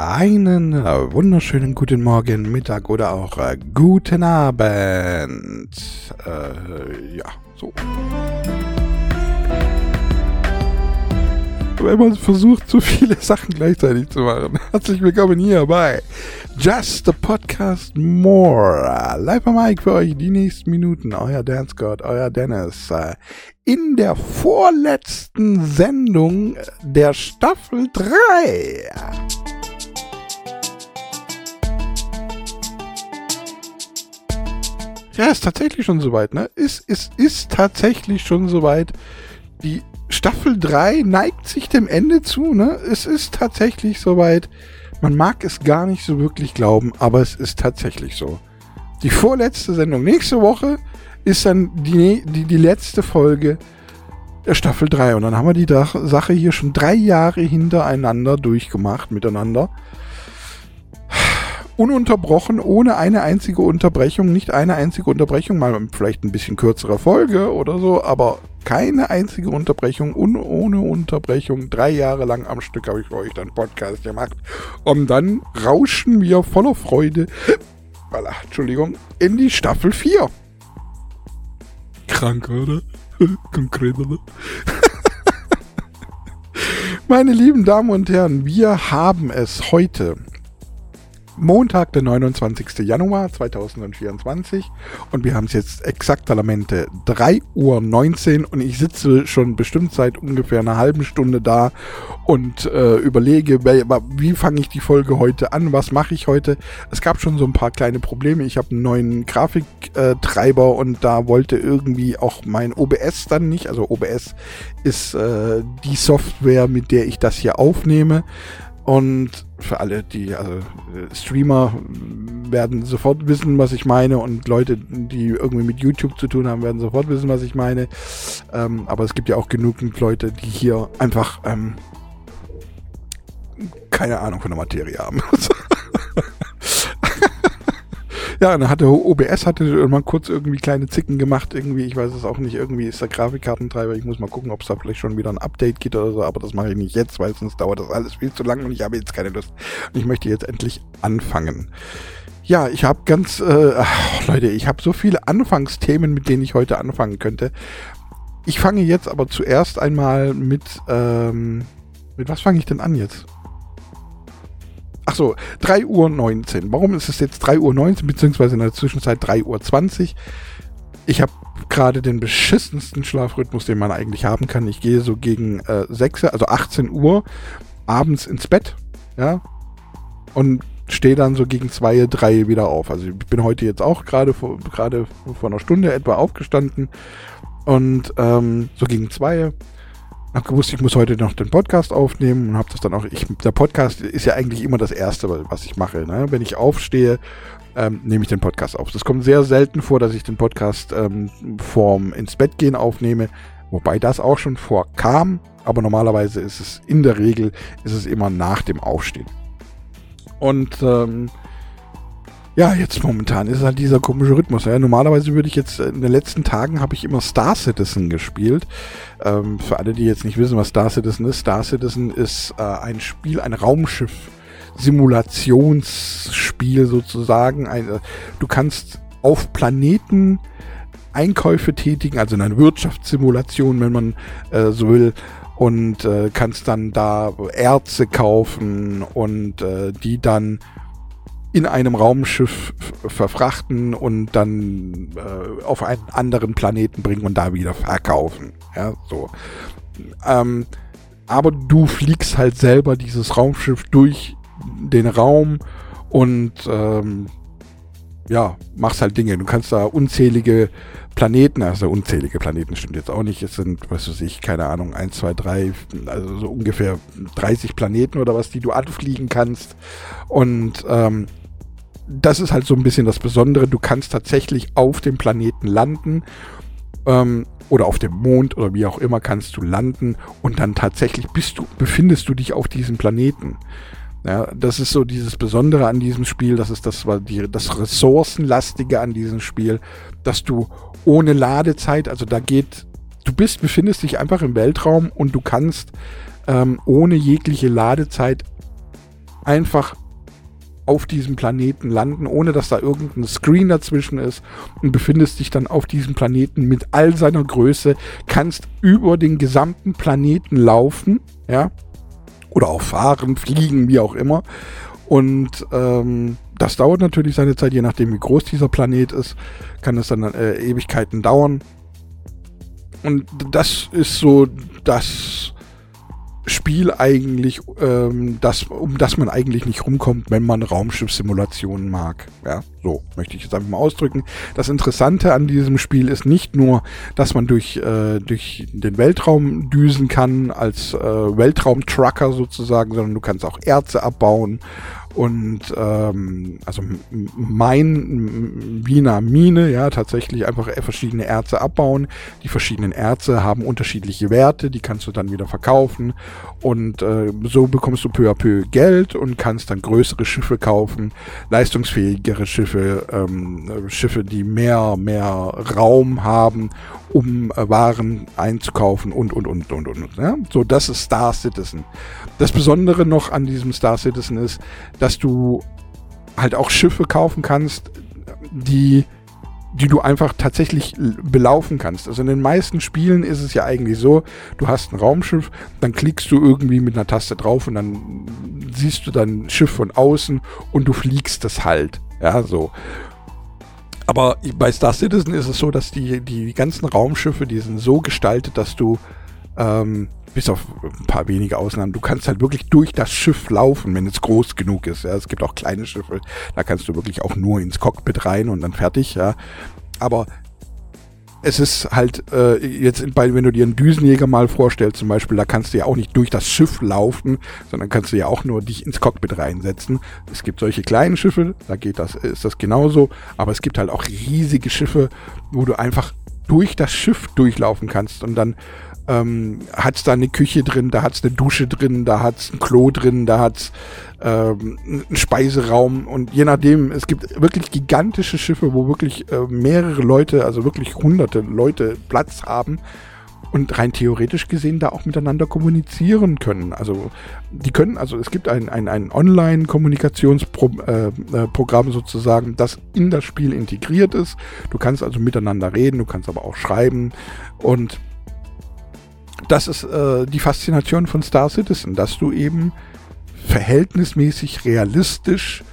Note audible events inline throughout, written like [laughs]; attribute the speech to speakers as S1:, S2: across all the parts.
S1: Einen äh, wunderschönen guten Morgen, Mittag oder auch äh, guten Abend. Äh, ja, so. Wenn man versucht, zu viele [laughs] Sachen gleichzeitig zu machen. [laughs] Herzlich willkommen hier bei Just a Podcast More. Live am Mike für euch die nächsten Minuten. Euer Dance God, euer Dennis. Äh, in der vorletzten Sendung der Staffel 3. Ja, ist tatsächlich schon soweit, ne? Ist, ist, ist tatsächlich schon soweit. Die Staffel 3 neigt sich dem Ende zu, ne? Es ist tatsächlich soweit. Man mag es gar nicht so wirklich glauben, aber es ist tatsächlich so. Die vorletzte Sendung nächste Woche ist dann die, die, die letzte Folge der Staffel 3. Und dann haben wir die Sache hier schon drei Jahre hintereinander durchgemacht miteinander ununterbrochen, ohne eine einzige Unterbrechung, nicht eine einzige Unterbrechung, mal vielleicht ein bisschen kürzere Folge oder so, aber keine einzige Unterbrechung, un ohne Unterbrechung, drei Jahre lang am Stück habe ich für euch dann Podcast gemacht. Und dann rauschen wir voller Freude, voilà, Entschuldigung, in die Staffel 4. Krank, oder? [laughs] Konkret, oder? [laughs] Meine lieben Damen und Herren, wir haben es heute Montag, der 29. Januar 2024 und wir haben es jetzt exakt Lamente 3.19 Uhr und ich sitze schon bestimmt seit ungefähr einer halben Stunde da und äh, überlege, wie fange ich die Folge heute an, was mache ich heute. Es gab schon so ein paar kleine Probleme. Ich habe einen neuen Grafiktreiber und da wollte irgendwie auch mein OBS dann nicht, also OBS ist äh, die Software, mit der ich das hier aufnehme. Und für alle, die, also äh, Streamer werden sofort wissen, was ich meine und Leute, die irgendwie mit YouTube zu tun haben, werden sofort wissen, was ich meine. Ähm, aber es gibt ja auch genügend Leute, die hier einfach ähm, keine Ahnung von der Materie haben. [laughs] Ja, dann hatte OBS hatte mal kurz irgendwie kleine Zicken gemacht, irgendwie, ich weiß es auch nicht, irgendwie ist der Grafikkartentreiber, ich muss mal gucken, ob es da vielleicht schon wieder ein Update gibt oder so, aber das mache ich nicht jetzt, weil sonst dauert das alles viel zu lang und ich habe jetzt keine Lust. Und ich möchte jetzt endlich anfangen. Ja, ich habe ganz, äh, ach, Leute, ich habe so viele Anfangsthemen, mit denen ich heute anfangen könnte. Ich fange jetzt aber zuerst einmal mit, ähm, mit was fange ich denn an jetzt? Ach so, 3 Uhr 19. Warum ist es jetzt 3 Uhr 19, beziehungsweise in der Zwischenzeit 3 Uhr 20? Ich habe gerade den beschissensten Schlafrhythmus, den man eigentlich haben kann. Ich gehe so gegen äh, 6, also 18 Uhr abends ins Bett, ja, und stehe dann so gegen 2, 3 wieder auf. Also ich bin heute jetzt auch gerade vor, vor einer Stunde etwa aufgestanden und ähm, so gegen 2 habe gewusst, ich muss heute noch den Podcast aufnehmen und habe das dann auch. Ich, der Podcast ist ja eigentlich immer das Erste, was ich mache. Ne? Wenn ich aufstehe, ähm, nehme ich den Podcast auf. Das kommt sehr selten vor, dass ich den Podcast ähm, vorm ins Bett gehen aufnehme, wobei das auch schon vorkam. Aber normalerweise ist es in der Regel ist es immer nach dem Aufstehen. Und ähm, ja, jetzt momentan ist halt dieser komische Rhythmus. Ja. Normalerweise würde ich jetzt, in den letzten Tagen habe ich immer Star Citizen gespielt. Ähm, für alle, die jetzt nicht wissen, was Star Citizen ist. Star Citizen ist äh, ein Spiel, ein Raumschiff. Simulationsspiel sozusagen. Ein, äh, du kannst auf Planeten Einkäufe tätigen, also in einer Wirtschaftssimulation, wenn man äh, so will, und äh, kannst dann da Erze kaufen und äh, die dann in einem Raumschiff verfrachten und dann äh, auf einen anderen Planeten bringen und da wieder verkaufen. Ja, so. Ähm, aber du fliegst halt selber dieses Raumschiff durch den Raum und ähm, ja, machst halt Dinge. Du kannst da unzählige Planeten, also unzählige Planeten stimmt jetzt auch nicht. Es sind, was weiß ich, keine Ahnung, 1, 2, 3, also so ungefähr 30 Planeten oder was, die du anfliegen kannst. Und ähm, das ist halt so ein bisschen das Besondere. Du kannst tatsächlich auf dem Planeten landen ähm, oder auf dem Mond oder wie auch immer kannst du landen und dann tatsächlich bist du, befindest du dich auf diesem Planeten. Ja, das ist so dieses Besondere an diesem Spiel, das ist das, die, das Ressourcenlastige an diesem Spiel, dass du ohne Ladezeit, also da geht, du bist, befindest dich einfach im Weltraum und du kannst ähm, ohne jegliche Ladezeit einfach auf diesem Planeten landen, ohne dass da irgendein Screen dazwischen ist und befindest dich dann auf diesem Planeten mit all seiner Größe, kannst über den gesamten Planeten laufen, ja, oder auch fahren, fliegen, wie auch immer. Und ähm, das dauert natürlich seine Zeit, je nachdem wie groß dieser Planet ist, kann es dann äh, Ewigkeiten dauern. Und das ist so das Spiel eigentlich, ähm, das, um das man eigentlich nicht rumkommt, wenn man Raumschiffsimulationen mag. Ja, so möchte ich es einfach mal ausdrücken. Das Interessante an diesem Spiel ist nicht nur, dass man durch, äh, durch den Weltraum düsen kann, als äh, Weltraumtrucker sozusagen, sondern du kannst auch Erze abbauen und ähm, also mein Wiener Mine, ja, tatsächlich einfach verschiedene Erze abbauen. Die verschiedenen Erze haben unterschiedliche Werte, die kannst du dann wieder verkaufen. Und äh, so bekommst du peu à peu Geld und kannst dann größere Schiffe kaufen, leistungsfähigere Schiffe, ähm, Schiffe, die mehr, mehr Raum haben, um äh, Waren einzukaufen und, und, und, und, und. Ja? So, das ist Star Citizen. Das Besondere noch an diesem Star Citizen ist, dass du halt auch Schiffe kaufen kannst, die, die du einfach tatsächlich belaufen kannst. Also in den meisten Spielen ist es ja eigentlich so, du hast ein Raumschiff, dann klickst du irgendwie mit einer Taste drauf und dann siehst du dein Schiff von außen und du fliegst es halt. Ja, so. Aber bei Star Citizen ist es so, dass die, die ganzen Raumschiffe, die sind so gestaltet, dass du ähm, bis auf ein paar wenige Ausnahmen, du kannst halt wirklich durch das Schiff laufen, wenn es groß genug ist. Ja. Es gibt auch kleine Schiffe, da kannst du wirklich auch nur ins Cockpit rein und dann fertig. Ja. Aber es ist halt äh, jetzt, bei, wenn du dir einen Düsenjäger mal vorstellst, zum Beispiel, da kannst du ja auch nicht durch das Schiff laufen, sondern kannst du ja auch nur dich ins Cockpit reinsetzen. Es gibt solche kleinen Schiffe, da geht das, ist das genauso, aber es gibt halt auch riesige Schiffe, wo du einfach durch das Schiff durchlaufen kannst und dann ähm, hat es da eine Küche drin, da hat es eine Dusche drin, da hat es ein Klo drin, da hat es ähm, einen Speiseraum und je nachdem, es gibt wirklich gigantische Schiffe, wo wirklich äh, mehrere Leute, also wirklich hunderte Leute Platz haben und rein theoretisch gesehen da auch miteinander kommunizieren können. Also die können, also es gibt ein, ein, ein Online-Kommunikationsprogramm äh, äh, sozusagen, das in das Spiel integriert ist. Du kannst also miteinander reden, du kannst aber auch schreiben und das ist äh, die Faszination von Star Citizen, dass du eben verhältnismäßig realistisch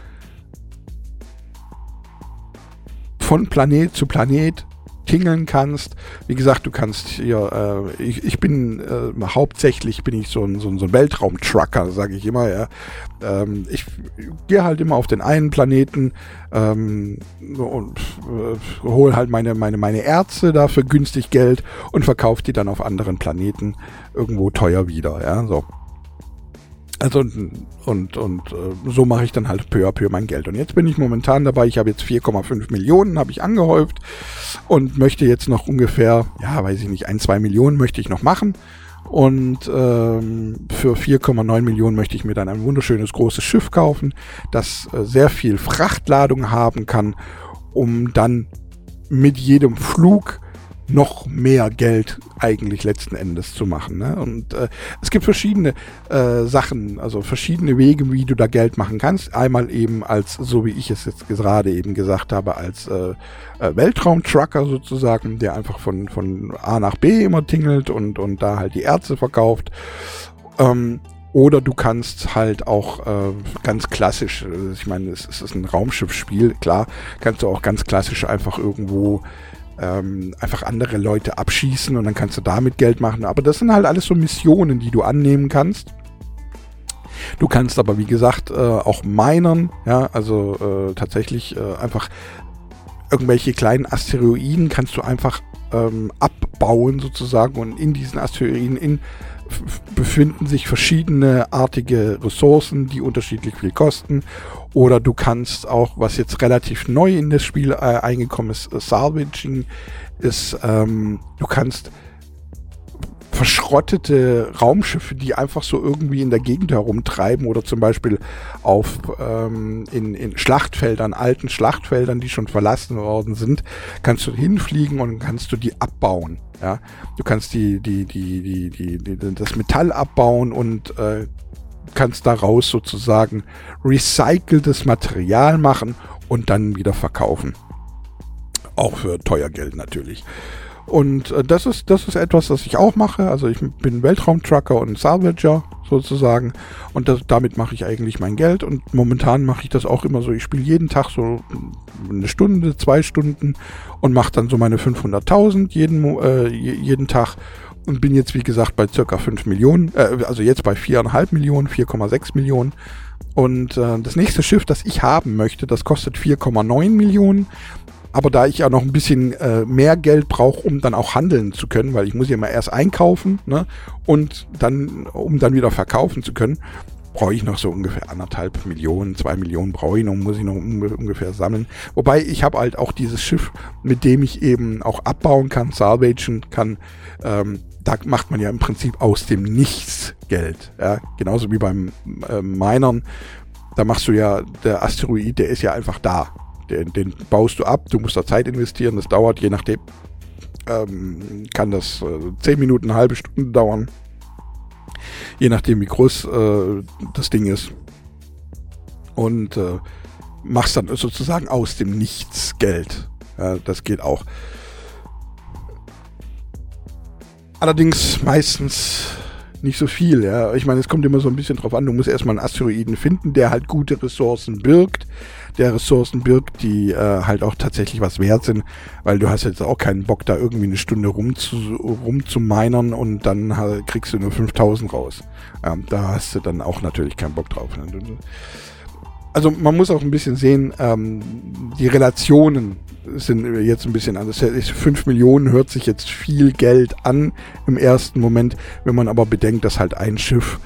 S1: von Planet zu Planet tingeln kannst. Wie gesagt, du kannst hier, äh, ich, ich bin äh, hauptsächlich bin ich so ein, so ein, so ein Weltraum-Trucker, sage ich immer, ja. Ähm, ich gehe halt immer auf den einen Planeten ähm, und äh, hole halt meine, meine, meine Ärzte dafür günstig Geld und verkaufe die dann auf anderen Planeten irgendwo teuer wieder, ja, so. Also und, und äh, so mache ich dann halt peu à peu mein Geld. Und jetzt bin ich momentan dabei, ich habe jetzt 4,5 Millionen, habe ich angehäuft und möchte jetzt noch ungefähr, ja, weiß ich nicht, ein, zwei Millionen möchte ich noch machen. Und ähm, für 4,9 Millionen möchte ich mir dann ein wunderschönes großes Schiff kaufen, das äh, sehr viel Frachtladung haben kann, um dann mit jedem Flug noch mehr Geld eigentlich letzten Endes zu machen. Ne? Und äh, es gibt verschiedene äh, Sachen, also verschiedene Wege, wie du da Geld machen kannst. Einmal eben als, so wie ich es jetzt gerade eben gesagt habe, als äh, äh, Weltraumtrucker sozusagen, der einfach von, von A nach B immer tingelt und, und da halt die Ärzte verkauft. Ähm, oder du kannst halt auch äh, ganz klassisch, äh, ich meine, es, es ist ein Raumschiffspiel, klar, kannst du auch ganz klassisch einfach irgendwo ähm, einfach andere Leute abschießen und dann kannst du damit Geld machen. Aber das sind halt alles so Missionen, die du annehmen kannst. Du kannst aber, wie gesagt, äh, auch minern, ja, also äh, tatsächlich äh, einfach irgendwelche kleinen Asteroiden kannst du einfach ähm, abbauen sozusagen und in diesen Asteroiden in befinden sich verschiedene artige Ressourcen, die unterschiedlich viel kosten. Oder du kannst auch, was jetzt relativ neu in das Spiel äh, eingekommen ist, äh, Salvaging, ist, ähm, du kannst verschrottete Raumschiffe, die einfach so irgendwie in der Gegend herumtreiben oder zum Beispiel auf ähm, in, in Schlachtfeldern, alten Schlachtfeldern, die schon verlassen worden sind, kannst du hinfliegen und kannst du die abbauen. Ja, du kannst die, die, die, die, die, die das Metall abbauen und äh, kannst daraus sozusagen recyceltes Material machen und dann wieder verkaufen. Auch für teuer Geld natürlich. Und äh, das ist das ist etwas, das ich auch mache. Also ich bin Weltraumtrucker und Salvager sozusagen und das, damit mache ich eigentlich mein Geld und momentan mache ich das auch immer so. Ich spiele jeden Tag so eine Stunde, zwei Stunden und mache dann so meine 500.000 jeden äh, jeden Tag und bin jetzt wie gesagt bei circa 5 Millionen, äh, also jetzt bei 4,5 Millionen, 4,6 Millionen. Und äh, das nächste Schiff, das ich haben möchte, das kostet 4,9 Millionen. Aber da ich ja noch ein bisschen äh, mehr Geld brauche, um dann auch handeln zu können, weil ich muss ja mal erst einkaufen ne, und dann, um dann wieder verkaufen zu können, brauche ich noch so ungefähr anderthalb Millionen, zwei Millionen brauche ich noch, muss ich noch ungefähr sammeln. Wobei ich habe halt auch dieses Schiff, mit dem ich eben auch abbauen kann, salvagen kann. Ähm, da macht man ja im Prinzip aus dem Nichts Geld. Ja? Genauso wie beim äh, Minern. Da machst du ja, der Asteroid, der ist ja einfach da. Den, den baust du ab, du musst da Zeit investieren, das dauert je nachdem, ähm, kann das äh, 10 Minuten, eine halbe Stunde dauern. Je nachdem, wie groß äh, das Ding ist. Und äh, machst dann sozusagen aus dem Nichts Geld. Ja, das geht auch. Allerdings meistens nicht so viel. Ja. Ich meine, es kommt immer so ein bisschen drauf an. Du musst erstmal einen Asteroiden finden, der halt gute Ressourcen birgt. Der Ressourcen birgt, die äh, halt auch tatsächlich was wert sind, weil du hast jetzt auch keinen Bock, da irgendwie eine Stunde rum zu, rum zu minern und dann halt, kriegst du nur 5000 raus. Ja, da hast du dann auch natürlich keinen Bock drauf. Ne? Also man muss auch ein bisschen sehen, ähm, die Relationen sind jetzt ein bisschen anders. 5 Millionen hört sich jetzt viel Geld an im ersten Moment, wenn man aber bedenkt, dass halt ein Schiff,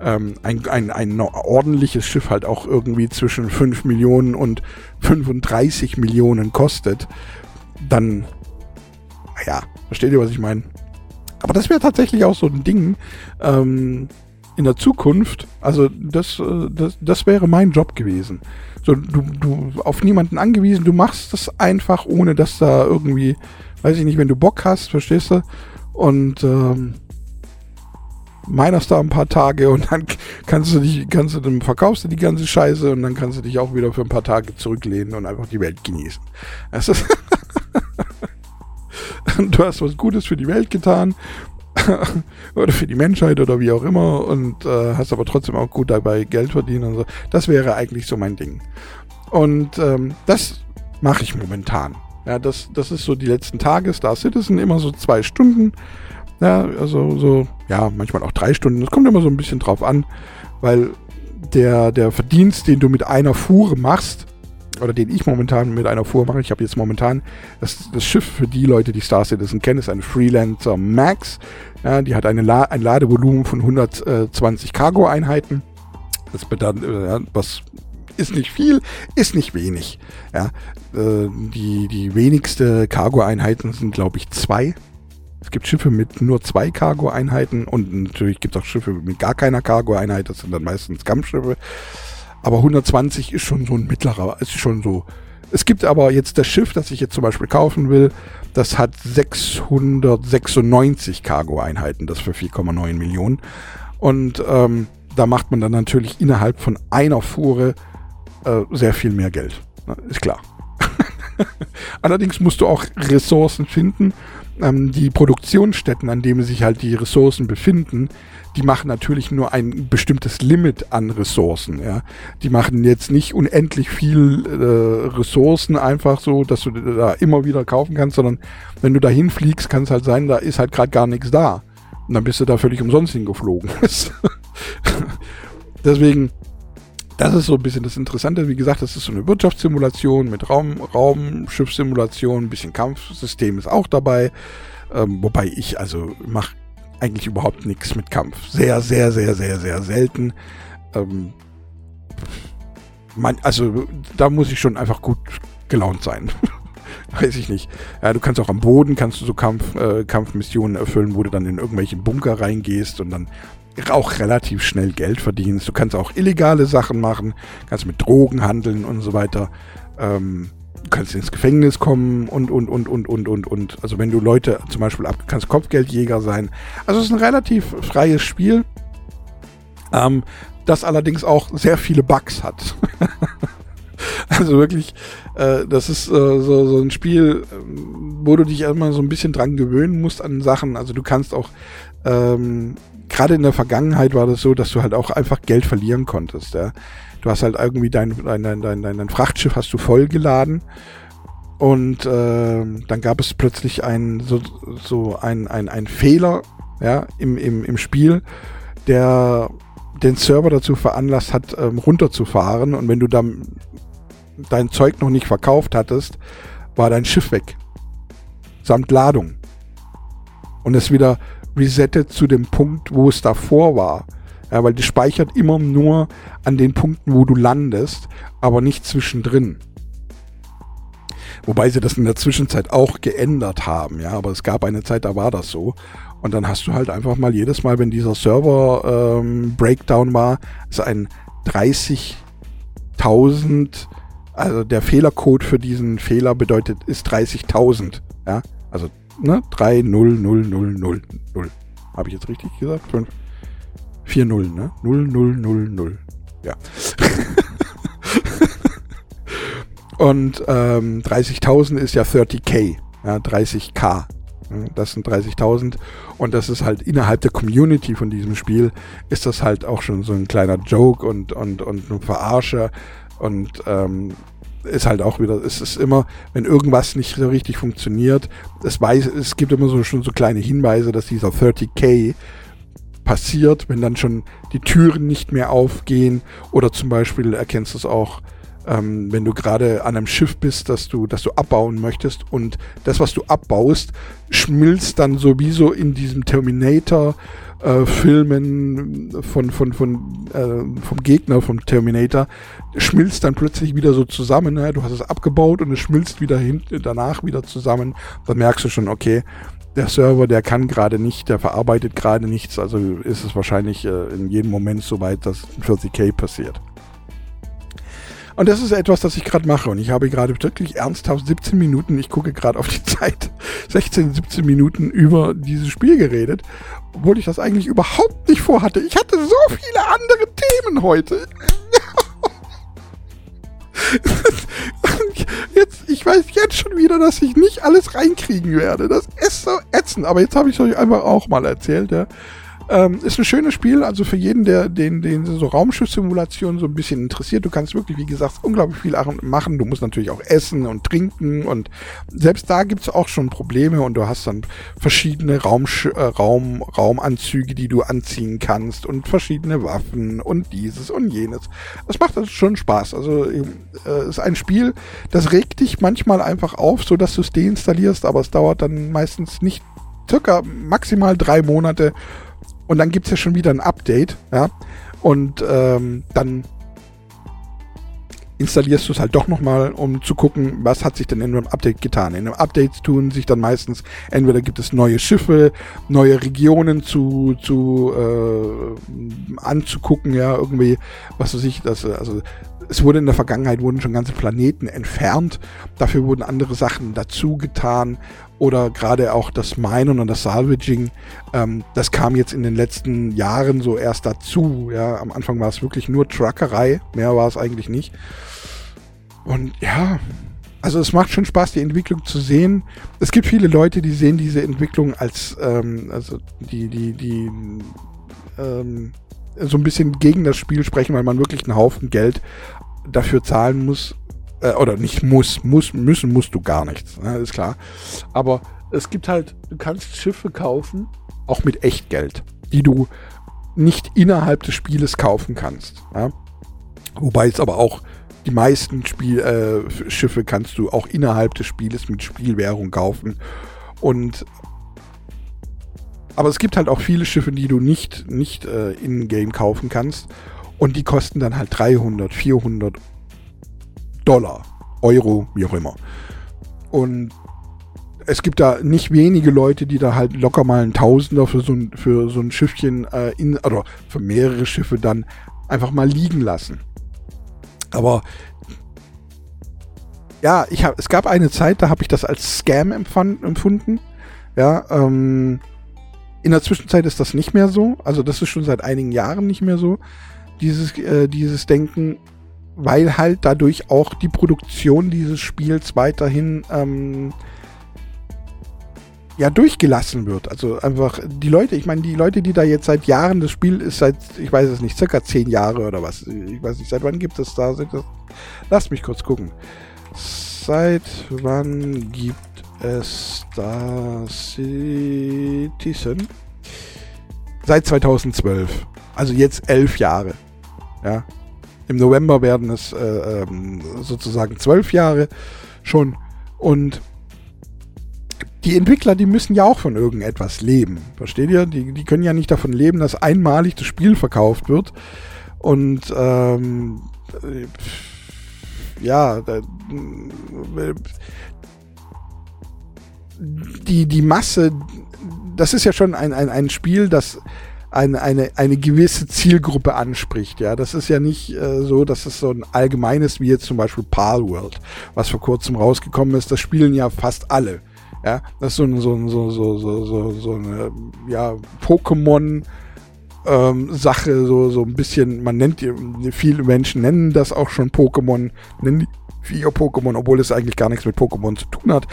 S1: ähm, ein, ein, ein ordentliches Schiff halt auch irgendwie zwischen 5 Millionen und 35 Millionen kostet, dann, naja, versteht ihr, was ich meine? Aber das wäre tatsächlich auch so ein Ding ähm, in der Zukunft. Also das, äh, das, das wäre mein Job gewesen. So, du, du auf niemanden angewiesen, du machst das einfach, ohne dass da irgendwie, weiß ich nicht, wenn du Bock hast, verstehst du? Und ähm, minerst da ein paar Tage und dann kannst du dich, kannst du, dann verkaufst du die ganze Scheiße und dann kannst du dich auch wieder für ein paar Tage zurücklehnen und einfach die Welt genießen. Das ist [laughs] du hast was Gutes für die Welt getan [laughs] oder für die Menschheit oder wie auch immer und äh, hast aber trotzdem auch gut dabei Geld verdienen und so. Das wäre eigentlich so mein Ding. Und ähm, das mache ich momentan. Ja, das, das ist so die letzten Tage. Star Citizen immer so zwei Stunden. Ja, also so, ja, manchmal auch drei Stunden. Das kommt immer so ein bisschen drauf an, weil der, der Verdienst, den du mit einer Fuhre machst, oder den ich momentan mit einer Fuhr mache. Ich habe jetzt momentan das, das, Schiff für die Leute, die Star Citizen kennen, ist ein Freelancer Max. Ja, die hat eine La ein Ladevolumen von 120 Cargo-Einheiten. Das bedeutet, äh, was ist nicht viel, ist nicht wenig. Ja, äh, die, die wenigste Cargo-Einheiten sind, glaube ich, zwei. Es gibt Schiffe mit nur zwei Cargo-Einheiten und natürlich gibt es auch Schiffe mit gar keiner Cargo-Einheit. Das sind dann meistens Kampfschiffe. Aber 120 ist schon so ein mittlerer, ist schon so. Es gibt aber jetzt das Schiff, das ich jetzt zum Beispiel kaufen will, das hat 696 Cargo-Einheiten, das für 4,9 Millionen. Und ähm, da macht man dann natürlich innerhalb von einer Fuhre äh, sehr viel mehr Geld. Ist klar. [laughs] Allerdings musst du auch Ressourcen finden. Ähm, die Produktionsstätten, an denen sich halt die Ressourcen befinden, die machen natürlich nur ein bestimmtes Limit an Ressourcen. Ja. Die machen jetzt nicht unendlich viel äh, Ressourcen einfach so, dass du da immer wieder kaufen kannst, sondern wenn du da hinfliegst, kann es halt sein, da ist halt gerade gar nichts da. Und dann bist du da völlig umsonst hingeflogen. [laughs] [laughs] Deswegen, das ist so ein bisschen das Interessante. Wie gesagt, das ist so eine Wirtschaftssimulation mit Raum, Raumschiffsimulation, ein bisschen Kampfsystem ist auch dabei. Ähm, wobei ich also mache eigentlich überhaupt nichts mit Kampf. Sehr, sehr, sehr, sehr, sehr selten. Ähm, man, also da muss ich schon einfach gut gelaunt sein. [laughs] Weiß ich nicht. Ja, du kannst auch am Boden, kannst du so Kampf, äh, Kampfmissionen erfüllen, wo du dann in irgendwelche Bunker reingehst und dann auch relativ schnell Geld verdienst. Du kannst auch illegale Sachen machen, kannst mit Drogen handeln und so weiter. Ähm, du kannst ins Gefängnis kommen und, und, und, und, und, und, und. Also wenn du Leute zum Beispiel ab, kannst Kopfgeldjäger sein. Also es ist ein relativ freies Spiel. Ähm, das allerdings auch sehr viele Bugs hat. [laughs] also wirklich, äh, das ist äh, so, so ein Spiel, wo du dich erstmal so ein bisschen dran gewöhnen musst an Sachen. Also du kannst auch, ähm, gerade in der Vergangenheit war das so, dass du halt auch einfach Geld verlieren konntest. Ja? Du hast halt irgendwie dein, dein, dein, dein, dein Frachtschiff hast du vollgeladen und äh, dann gab es plötzlich ein, so, so ein, ein, ein Fehler ja, im, im, im Spiel, der den Server dazu veranlasst hat, ähm, runterzufahren. Und wenn du dann dein Zeug noch nicht verkauft hattest, war dein Schiff weg. Samt Ladung. Und es wieder resettet zu dem Punkt, wo es davor war. Ja, weil die speichert immer nur an den Punkten, wo du landest, aber nicht zwischendrin. Wobei sie das in der Zwischenzeit auch geändert haben, ja, aber es gab eine Zeit, da war das so. Und dann hast du halt einfach mal jedes Mal, wenn dieser Server ähm, war, ist ein 30.000, also der Fehlercode für diesen Fehler bedeutet, ist 30.000, ja, also ne, 3, 0, 0, 0, 0, 0. Habe ich jetzt richtig gesagt? 5, 4, 0, ne? 0, 0, 0, 0. Ja. [laughs] Und ähm, 30.000 ist ja 30k, ja, 30k. Das sind 30.000 und das ist halt innerhalb der Community von diesem Spiel ist das halt auch schon so ein kleiner Joke und, und, und eine Verarsche und ähm, ist halt auch wieder, es ist immer, wenn irgendwas nicht so richtig funktioniert, es, weiß, es gibt immer so schon so kleine Hinweise, dass dieser 30k passiert, wenn dann schon die Türen nicht mehr aufgehen. Oder zum Beispiel erkennst du es auch, ähm, wenn du gerade an einem Schiff bist, dass du, dass du abbauen möchtest. Und das, was du abbaust, schmilzt dann sowieso in diesem Terminator äh, Filmen von, von, von, äh, vom Gegner vom Terminator schmilzt dann plötzlich wieder so zusammen. Ne? Du hast es abgebaut und es schmilzt wieder hin, danach wieder zusammen. Dann merkst du schon, okay, der Server, der kann gerade nicht, der verarbeitet gerade nichts, also ist es wahrscheinlich äh, in jedem Moment so weit, dass 40k passiert. Und das ist etwas, das ich gerade mache. Und ich habe gerade wirklich ernsthaft 17 Minuten, ich gucke gerade auf die [laughs] Zeit, 16, 17 Minuten über dieses Spiel geredet, obwohl ich das eigentlich überhaupt nicht vorhatte. Ich hatte so viele andere Themen heute. [laughs] jetzt, ich weiß jetzt schon wieder, dass ich nicht alles reinkriegen werde. Das ist so ätzend. Aber jetzt habe ich es euch einfach auch mal erzählt, ja. Ähm, ist ein schönes Spiel, also für jeden, der den, den so Raumschiffsimulationen so ein bisschen interessiert. Du kannst wirklich, wie gesagt, unglaublich viel machen. Du musst natürlich auch essen und trinken und selbst da gibt's auch schon Probleme und du hast dann verschiedene Raumsch äh, Raum, Raumanzüge, die du anziehen kannst und verschiedene Waffen und dieses und jenes. Das macht also schon Spaß. Also äh, ist ein Spiel, das regt dich manchmal einfach auf, so dass du es deinstallierst, aber es dauert dann meistens nicht circa maximal drei Monate und dann gibt es ja schon wieder ein Update, ja. Und ähm, dann installierst du es halt doch nochmal, um zu gucken, was hat sich denn in einem Update getan. In einem Update tun sich dann meistens, entweder gibt es neue Schiffe, neue Regionen zu, zu äh, anzugucken, ja, irgendwie, was weiß ich, das, also es wurde in der Vergangenheit wurden schon ganze Planeten entfernt, dafür wurden andere Sachen dazu getan oder gerade auch das Minen und das Salvaging, ähm, das kam jetzt in den letzten Jahren so erst dazu. Ja, am Anfang war es wirklich nur Truckerei, mehr war es eigentlich nicht. Und ja, also es macht schon Spaß, die Entwicklung zu sehen. Es gibt viele Leute, die sehen diese Entwicklung als, ähm, also die, die, die, ähm, so ein bisschen gegen das Spiel sprechen, weil man wirklich einen Haufen Geld dafür zahlen muss, äh, oder nicht muss, muss, müssen musst du gar nichts, ne, ist klar. Aber es gibt halt, du kannst Schiffe kaufen, auch mit Echtgeld, die du nicht innerhalb des Spieles kaufen kannst. Ja? Wobei es aber auch die meisten Spiel, äh, Schiffe kannst du auch innerhalb des Spieles mit Spielwährung kaufen. Und aber es gibt halt auch viele Schiffe, die du nicht, nicht äh, in-game kaufen kannst. Und die kosten dann halt 300, 400 Dollar, Euro, wie auch immer. Und es gibt da nicht wenige Leute, die da halt locker mal einen Tausender für so ein, für so ein Schiffchen äh, in, oder für mehrere Schiffe dann einfach mal liegen lassen. Aber ja, ich hab, es gab eine Zeit, da habe ich das als Scam empfunden. Ja, ähm, in der Zwischenzeit ist das nicht mehr so. Also das ist schon seit einigen Jahren nicht mehr so. dieses, äh, dieses Denken, weil halt dadurch auch die Produktion dieses Spiels weiterhin ähm, ja durchgelassen wird. Also einfach die Leute, ich meine, die Leute, die da jetzt seit Jahren, das Spiel ist seit, ich weiß es nicht, circa zehn Jahre oder was. Ich weiß nicht, seit wann gibt es da? Lass mich kurz gucken. Seit wann gibt es Star Citizen? Seit 2012. Also jetzt elf Jahre. Ja. Im November werden es äh, ähm, sozusagen zwölf Jahre schon. Und die Entwickler, die müssen ja auch von irgendetwas leben. Versteht ihr? Die, die können ja nicht davon leben, dass einmalig das Spiel verkauft wird. Und ähm, ja, die, die Masse, das ist ja schon ein, ein, ein Spiel, das eine, eine, eine gewisse Zielgruppe anspricht. Ja, das ist ja nicht äh, so, dass es so ein allgemeines wie jetzt zum Beispiel Palworld, was vor kurzem rausgekommen ist. Das spielen ja fast alle. Ja, das ist so, eine, so, so, so, so, so, so eine ja, Pokémon ähm, Sache, so, so ein bisschen, man nennt viele Menschen nennen das auch schon Pokémon, nennen die Pokémon, obwohl es eigentlich gar nichts mit Pokémon zu tun hat.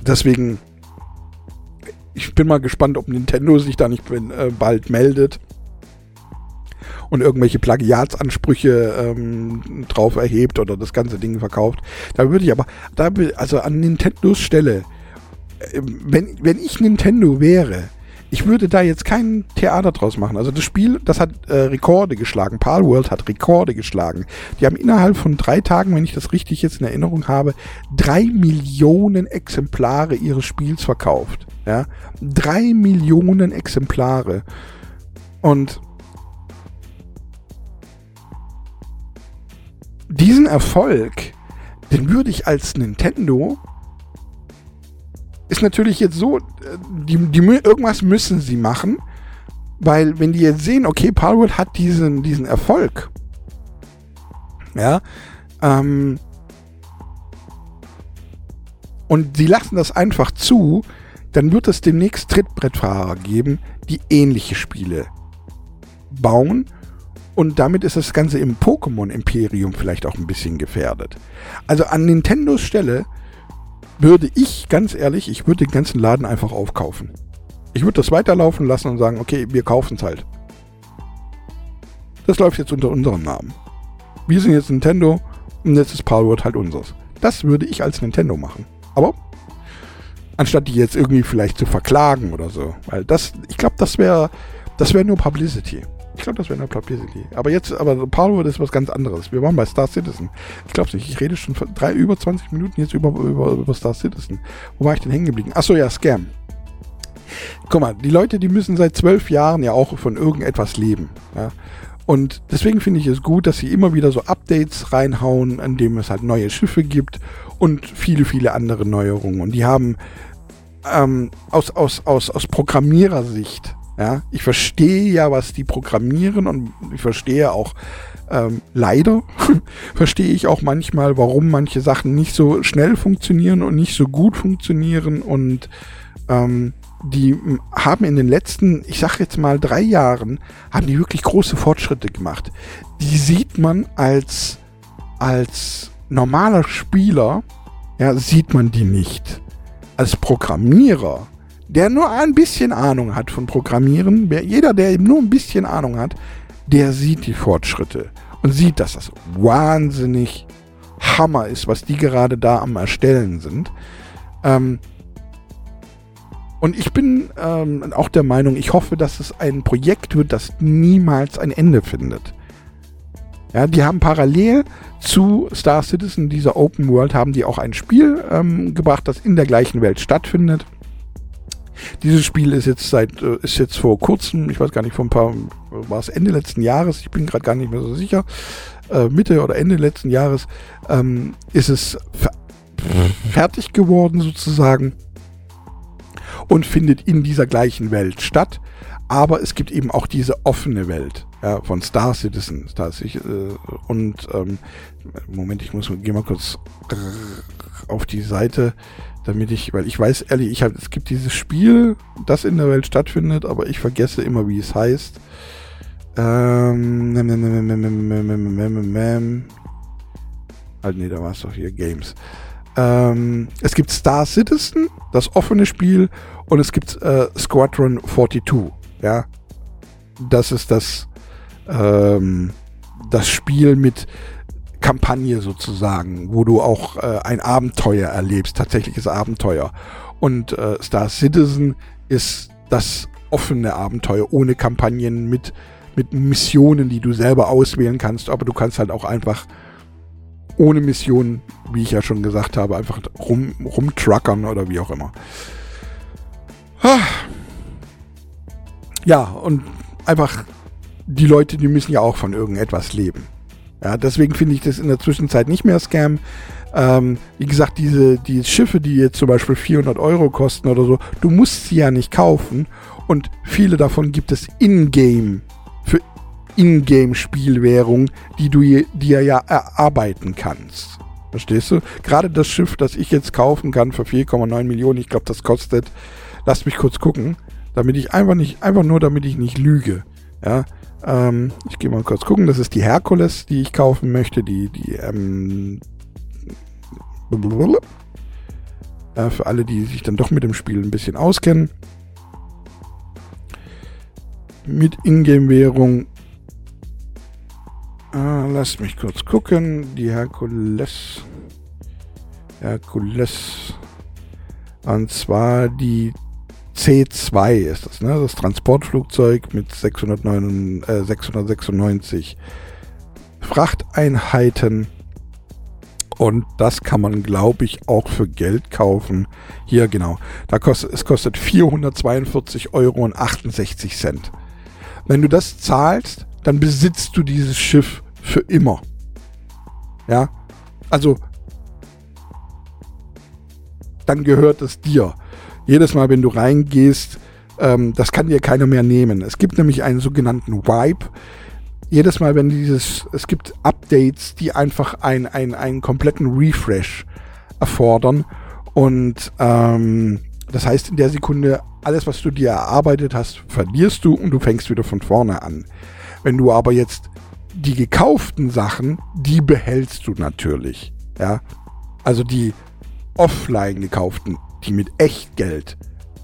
S1: Deswegen, ich bin mal gespannt, ob Nintendo sich da nicht äh, bald meldet und irgendwelche Plagiatsansprüche ähm, drauf erhebt oder das ganze Ding verkauft. Da würde ich aber, da, also an Nintendos Stelle, äh, wenn, wenn ich Nintendo wäre, ich würde da jetzt kein Theater draus machen. Also das Spiel, das hat äh, Rekorde geschlagen. Palworld hat Rekorde geschlagen. Die haben innerhalb von drei Tagen, wenn ich das richtig jetzt in Erinnerung habe, drei Millionen Exemplare ihres Spiels verkauft. Ja, drei Millionen Exemplare. Und diesen Erfolg, den würde ich als Nintendo ist natürlich jetzt so, äh, die, die, irgendwas müssen sie machen, weil wenn die jetzt sehen, okay, Palworld hat diesen, diesen Erfolg, ja, ähm, und sie lassen das einfach zu, dann wird es demnächst Trittbrettfahrer geben, die ähnliche Spiele bauen. Und damit ist das Ganze im Pokémon-Imperium vielleicht auch ein bisschen gefährdet. Also an Nintendos Stelle würde ich, ganz ehrlich, ich würde den ganzen Laden einfach aufkaufen. Ich würde das weiterlaufen lassen und sagen, okay, wir kaufen es halt. Das läuft jetzt unter unserem Namen. Wir sind jetzt Nintendo und jetzt ist Palworld halt unseres. Das würde ich als Nintendo machen. Aber anstatt die jetzt irgendwie vielleicht zu verklagen oder so, weil das, ich glaube, das wäre, das wäre nur Publicity. Ich glaube, das wäre eine Publicity. Aber jetzt, aber Powerwood ist was ganz anderes. Wir waren bei Star Citizen. Ich glaube nicht, ich rede schon drei, über 20 Minuten jetzt über, über, über Star Citizen. Wo war ich denn hängen geblieben? Achso, ja, Scam. Guck mal, die Leute, die müssen seit zwölf Jahren ja auch von irgendetwas leben. Ja? Und deswegen finde ich es gut, dass sie immer wieder so Updates reinhauen, an dem es halt neue Schiffe gibt und viele, viele andere Neuerungen. Und die haben ähm, aus, aus, aus, aus Programmierersicht ja, ich verstehe ja, was die programmieren und ich verstehe auch ähm, leider [laughs] verstehe ich auch manchmal, warum manche Sachen nicht so schnell funktionieren und nicht so gut funktionieren und ähm, die haben in den letzten, ich sag jetzt mal drei Jahren, haben die wirklich große Fortschritte gemacht. Die sieht man als, als normaler Spieler, ja, sieht man die nicht. Als Programmierer der nur ein bisschen Ahnung hat von Programmieren, jeder, der eben nur ein bisschen Ahnung hat, der sieht die Fortschritte und sieht, dass das wahnsinnig Hammer ist, was die gerade da am Erstellen sind. Ähm, und ich bin ähm, auch der Meinung, ich hoffe, dass es ein Projekt wird, das niemals ein Ende findet. Ja, die haben parallel zu Star Citizen, dieser Open World, haben die auch ein Spiel ähm, gebracht, das in der gleichen Welt stattfindet. Dieses Spiel ist jetzt seit, äh, ist jetzt vor kurzem, ich weiß gar nicht, vor ein paar, war es Ende letzten Jahres, ich bin gerade gar nicht mehr so sicher, äh, Mitte oder Ende letzten Jahres, ähm, ist es fertig geworden sozusagen und findet in dieser gleichen Welt statt. Aber es gibt eben auch diese offene Welt ja, von Star Citizen. Star Citizen äh, und ähm, Moment, ich muss geh mal kurz auf die Seite damit ich, weil ich weiß ehrlich, ich hab, es gibt dieses Spiel, das in der Welt stattfindet, aber ich vergesse immer, wie es heißt. Ähm, halt, nee, da war es doch hier Games. Ähm, es gibt Star Citizen, das offene Spiel, und es gibt äh, Squadron 42. Ja, das ist das, ähm, das Spiel mit Kampagne sozusagen, wo du auch äh, ein Abenteuer erlebst, tatsächliches Abenteuer. Und äh, Star Citizen ist das offene Abenteuer ohne Kampagnen mit, mit Missionen, die du selber auswählen kannst, aber du kannst halt auch einfach ohne Mission, wie ich ja schon gesagt habe, einfach rum, rumtruckern oder wie auch immer. Ja, und einfach die Leute, die müssen ja auch von irgendetwas leben. Ja, deswegen finde ich das in der Zwischenzeit nicht mehr Scam. Ähm, wie gesagt, diese die Schiffe, die jetzt zum Beispiel 400 Euro kosten oder so, du musst sie ja nicht kaufen. Und viele davon gibt es in-game für In-game-Spielwährung, die du dir ja erarbeiten kannst. Verstehst du? Gerade das Schiff, das ich jetzt kaufen kann für 4,9 Millionen, ich glaube, das kostet, lass mich kurz gucken, damit ich einfach nicht, einfach nur damit ich nicht lüge. Ja, ähm, ich gehe mal kurz gucken. Das ist die Herkules, die ich kaufen möchte. Die, die, ähm, äh, für alle, die sich dann doch mit dem Spiel ein bisschen auskennen. Mit Ingame-Währung. Äh, lasst mich kurz gucken. Die Herkules. Herkules. Und zwar die C2 ist das, ne? Das Transportflugzeug mit 609, äh, 696 Frachteinheiten. Und das kann man, glaube ich, auch für Geld kaufen. Hier, genau. Da kostet, es kostet 442,68 Euro. Wenn du das zahlst, dann besitzt du dieses Schiff für immer. Ja. Also, dann gehört es dir jedes Mal, wenn du reingehst, ähm, das kann dir keiner mehr nehmen. Es gibt nämlich einen sogenannten Wipe. Jedes Mal, wenn dieses, es gibt Updates, die einfach ein, ein, einen kompletten Refresh erfordern. Und ähm, das heißt, in der Sekunde, alles, was du dir erarbeitet hast, verlierst du und du fängst wieder von vorne an. Wenn du aber jetzt die gekauften Sachen, die behältst du natürlich. Ja, also die offline gekauften die mit Echtgeld,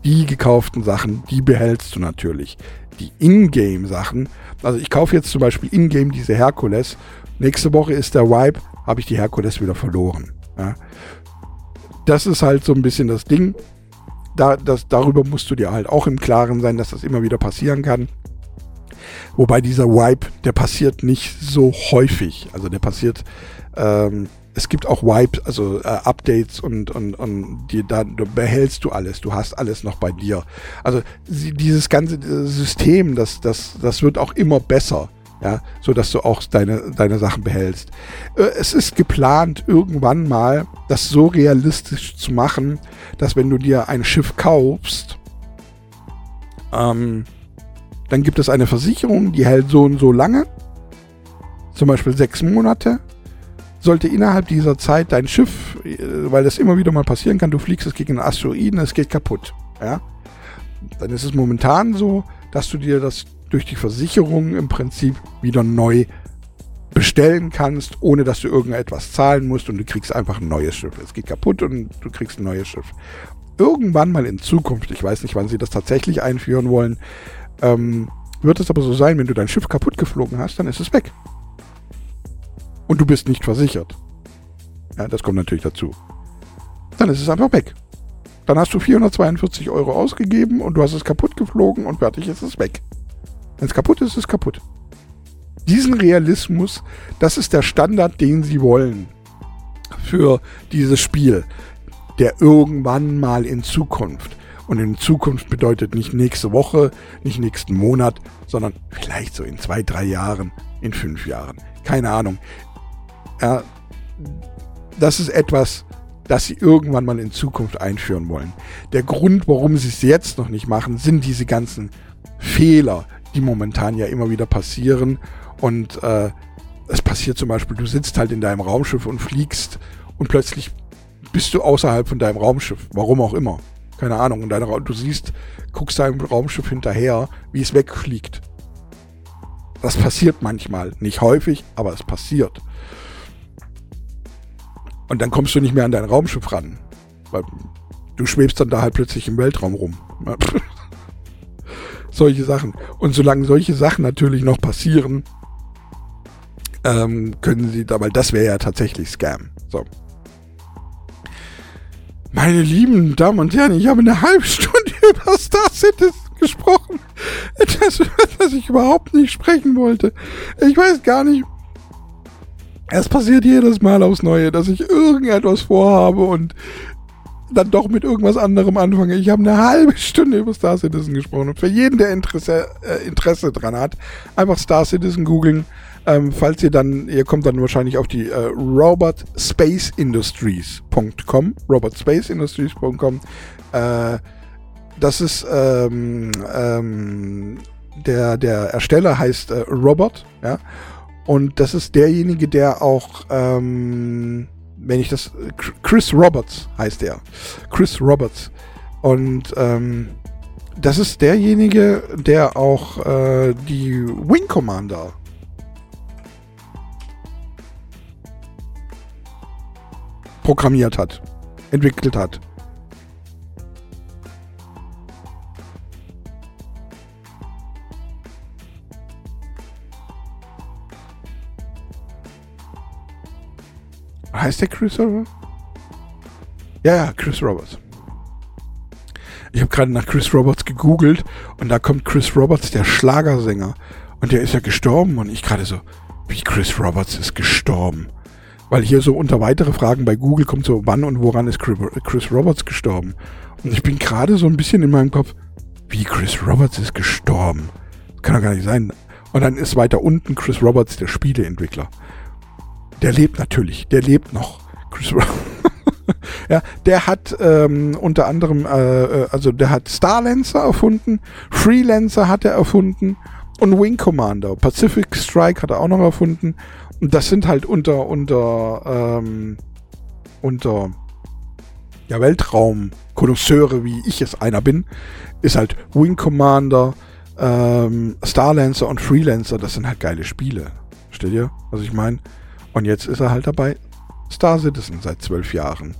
S1: die gekauften Sachen, die behältst du natürlich. Die Ingame-Sachen, also ich kaufe jetzt zum Beispiel Ingame diese Herkules. Nächste Woche ist der Wipe, habe ich die Herkules wieder verloren. Ja. Das ist halt so ein bisschen das Ding. Da, das, darüber musst du dir halt auch im Klaren sein, dass das immer wieder passieren kann. Wobei dieser Wipe, der passiert nicht so häufig. Also der passiert ähm, es gibt auch Wipes, also äh, Updates und, und, und die, da behältst du alles, du hast alles noch bei dir. Also sie, dieses ganze System, das, das, das wird auch immer besser, ja, so dass du auch deine, deine Sachen behältst. Äh, es ist geplant, irgendwann mal das so realistisch zu machen, dass wenn du dir ein Schiff kaufst, ähm, dann gibt es eine Versicherung, die hält so und so lange, zum Beispiel sechs Monate sollte innerhalb dieser Zeit dein Schiff, äh, weil das immer wieder mal passieren kann, du fliegst es gegen einen Asteroiden, es geht kaputt. Ja? Dann ist es momentan so, dass du dir das durch die Versicherung im Prinzip wieder neu bestellen kannst, ohne dass du irgendetwas zahlen musst und du kriegst einfach ein neues Schiff. Es geht kaputt und du kriegst ein neues Schiff. Irgendwann mal in Zukunft, ich weiß nicht, wann sie das tatsächlich einführen wollen, ähm, wird es aber so sein, wenn du dein Schiff kaputt geflogen hast, dann ist es weg und du bist nicht versichert. Ja, das kommt natürlich dazu. Dann ist es einfach weg. Dann hast du 442 Euro ausgegeben und du hast es kaputt geflogen und fertig ist es weg. Wenn es kaputt ist, ist es kaputt. Diesen Realismus, das ist der Standard, den sie wollen für dieses Spiel, der irgendwann mal in Zukunft. Und in Zukunft bedeutet nicht nächste Woche, nicht nächsten Monat, sondern vielleicht so in zwei, drei Jahren, in fünf Jahren. Keine Ahnung. Ja, das ist etwas, das sie irgendwann mal in Zukunft einführen wollen. Der Grund, warum sie es jetzt noch nicht machen, sind diese ganzen Fehler, die momentan ja immer wieder passieren. Und äh, es passiert zum Beispiel, du sitzt halt in deinem Raumschiff und fliegst und plötzlich bist du außerhalb von deinem Raumschiff. Warum auch immer. Keine Ahnung. Und deine, du siehst, guckst deinem Raumschiff hinterher, wie es wegfliegt. Das passiert manchmal. Nicht häufig, aber es passiert. Und dann kommst du nicht mehr an dein Raumschiff ran. Weil du schwebst dann da halt plötzlich im Weltraum rum. [laughs] solche Sachen. Und solange solche Sachen natürlich noch passieren, ähm, können sie da, weil das wäre ja tatsächlich Scam. So. Meine lieben Damen und Herren, ich habe eine halbe Stunde [laughs] über Star Citizen gesprochen. Etwas, was ich überhaupt nicht sprechen wollte. Ich weiß gar nicht. Es passiert jedes Mal aufs Neue, dass ich irgendetwas vorhabe und dann doch mit irgendwas anderem anfange. Ich habe eine halbe Stunde über Star Citizen gesprochen. Und für jeden, der Interesse, äh, Interesse dran hat, einfach Star Citizen googeln. Ähm, falls ihr dann, ihr kommt dann wahrscheinlich auf die äh, robotspaceindustries.com, robotspaceindustries.com. Äh, das ist ähm, ähm, der, der Ersteller heißt äh, Robot, ja. Und das ist derjenige, der auch, ähm, wenn ich das, Chris Roberts heißt er. Chris Roberts. Und ähm, das ist derjenige, der auch äh, die Wing Commander programmiert hat, entwickelt hat. Heißt der Chris Roberts? Ja, ja, Chris Roberts. Ich habe gerade nach Chris Roberts gegoogelt und da kommt Chris Roberts, der Schlagersänger. Und der ist ja gestorben und ich gerade so, wie Chris Roberts ist gestorben. Weil hier so unter weitere Fragen bei Google kommt so, wann und woran ist Chris Roberts gestorben? Und ich bin gerade so ein bisschen in meinem Kopf, wie Chris Roberts ist gestorben. Kann doch gar nicht sein. Und dann ist weiter unten Chris Roberts, der Spieleentwickler. Der lebt natürlich, der lebt noch. Chris Roberts. [laughs] ja, der hat ähm, unter anderem, äh, äh, also der hat Starlancer erfunden, Freelancer hat er erfunden und Wing Commander. Pacific Strike hat er auch noch erfunden das sind halt unter, unter, ähm, unter ja, Weltraum-Konnoisseure, wie ich es einer bin, ist halt Wing Commander, ähm, Starlancer und Freelancer, das sind halt geile Spiele. Versteht ihr, was ich meine? Und jetzt ist er halt dabei, Star Citizen seit zwölf Jahren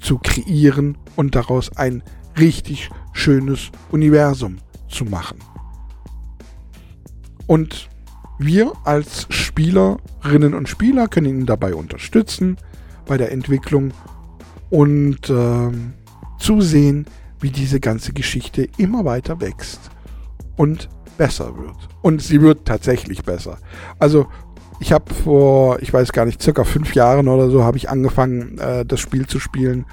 S1: zu kreieren und daraus ein richtig schönes Universum zu machen. Und wir als Spielerinnen und Spieler können ihn dabei unterstützen bei der Entwicklung und äh, zusehen, wie diese ganze Geschichte immer weiter wächst und besser wird. Und sie wird tatsächlich besser. Also ich habe vor, ich weiß gar nicht, circa fünf Jahren oder so, habe ich angefangen, äh, das Spiel zu spielen.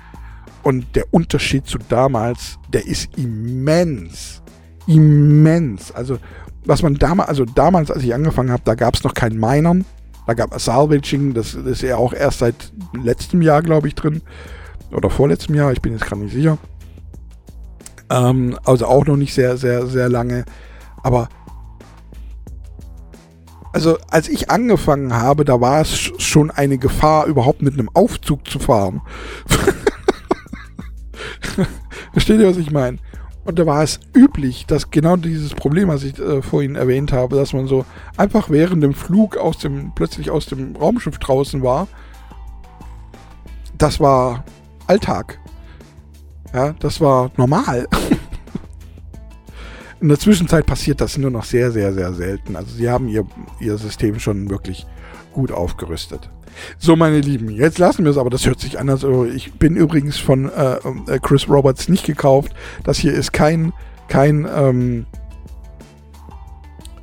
S1: Und der Unterschied zu damals, der ist immens. Immens. Also was man damals, also damals, als ich angefangen habe, da gab es noch kein Minern. Da gab es Salvaging, das, das ist ja auch erst seit letztem Jahr, glaube ich, drin. Oder vorletztem Jahr, ich bin jetzt gerade nicht sicher. Ähm, also auch noch nicht sehr, sehr, sehr lange. Aber also als ich angefangen habe, da war es schon eine Gefahr, überhaupt mit einem Aufzug zu fahren. [laughs] Versteht ihr, was ich meine? Und da war es üblich, dass genau dieses Problem, was ich äh, vorhin erwähnt habe, dass man so einfach während dem Flug aus dem, plötzlich aus dem Raumschiff draußen war. Das war Alltag. Ja, das war normal. [laughs] In der Zwischenzeit passiert das nur noch sehr, sehr, sehr selten. Also sie haben ihr, ihr System schon wirklich gut aufgerüstet. So, meine Lieben, jetzt lassen wir es, aber das hört sich anders. Ich bin übrigens von äh, äh, Chris Roberts nicht gekauft. Das hier ist kein, kein ähm,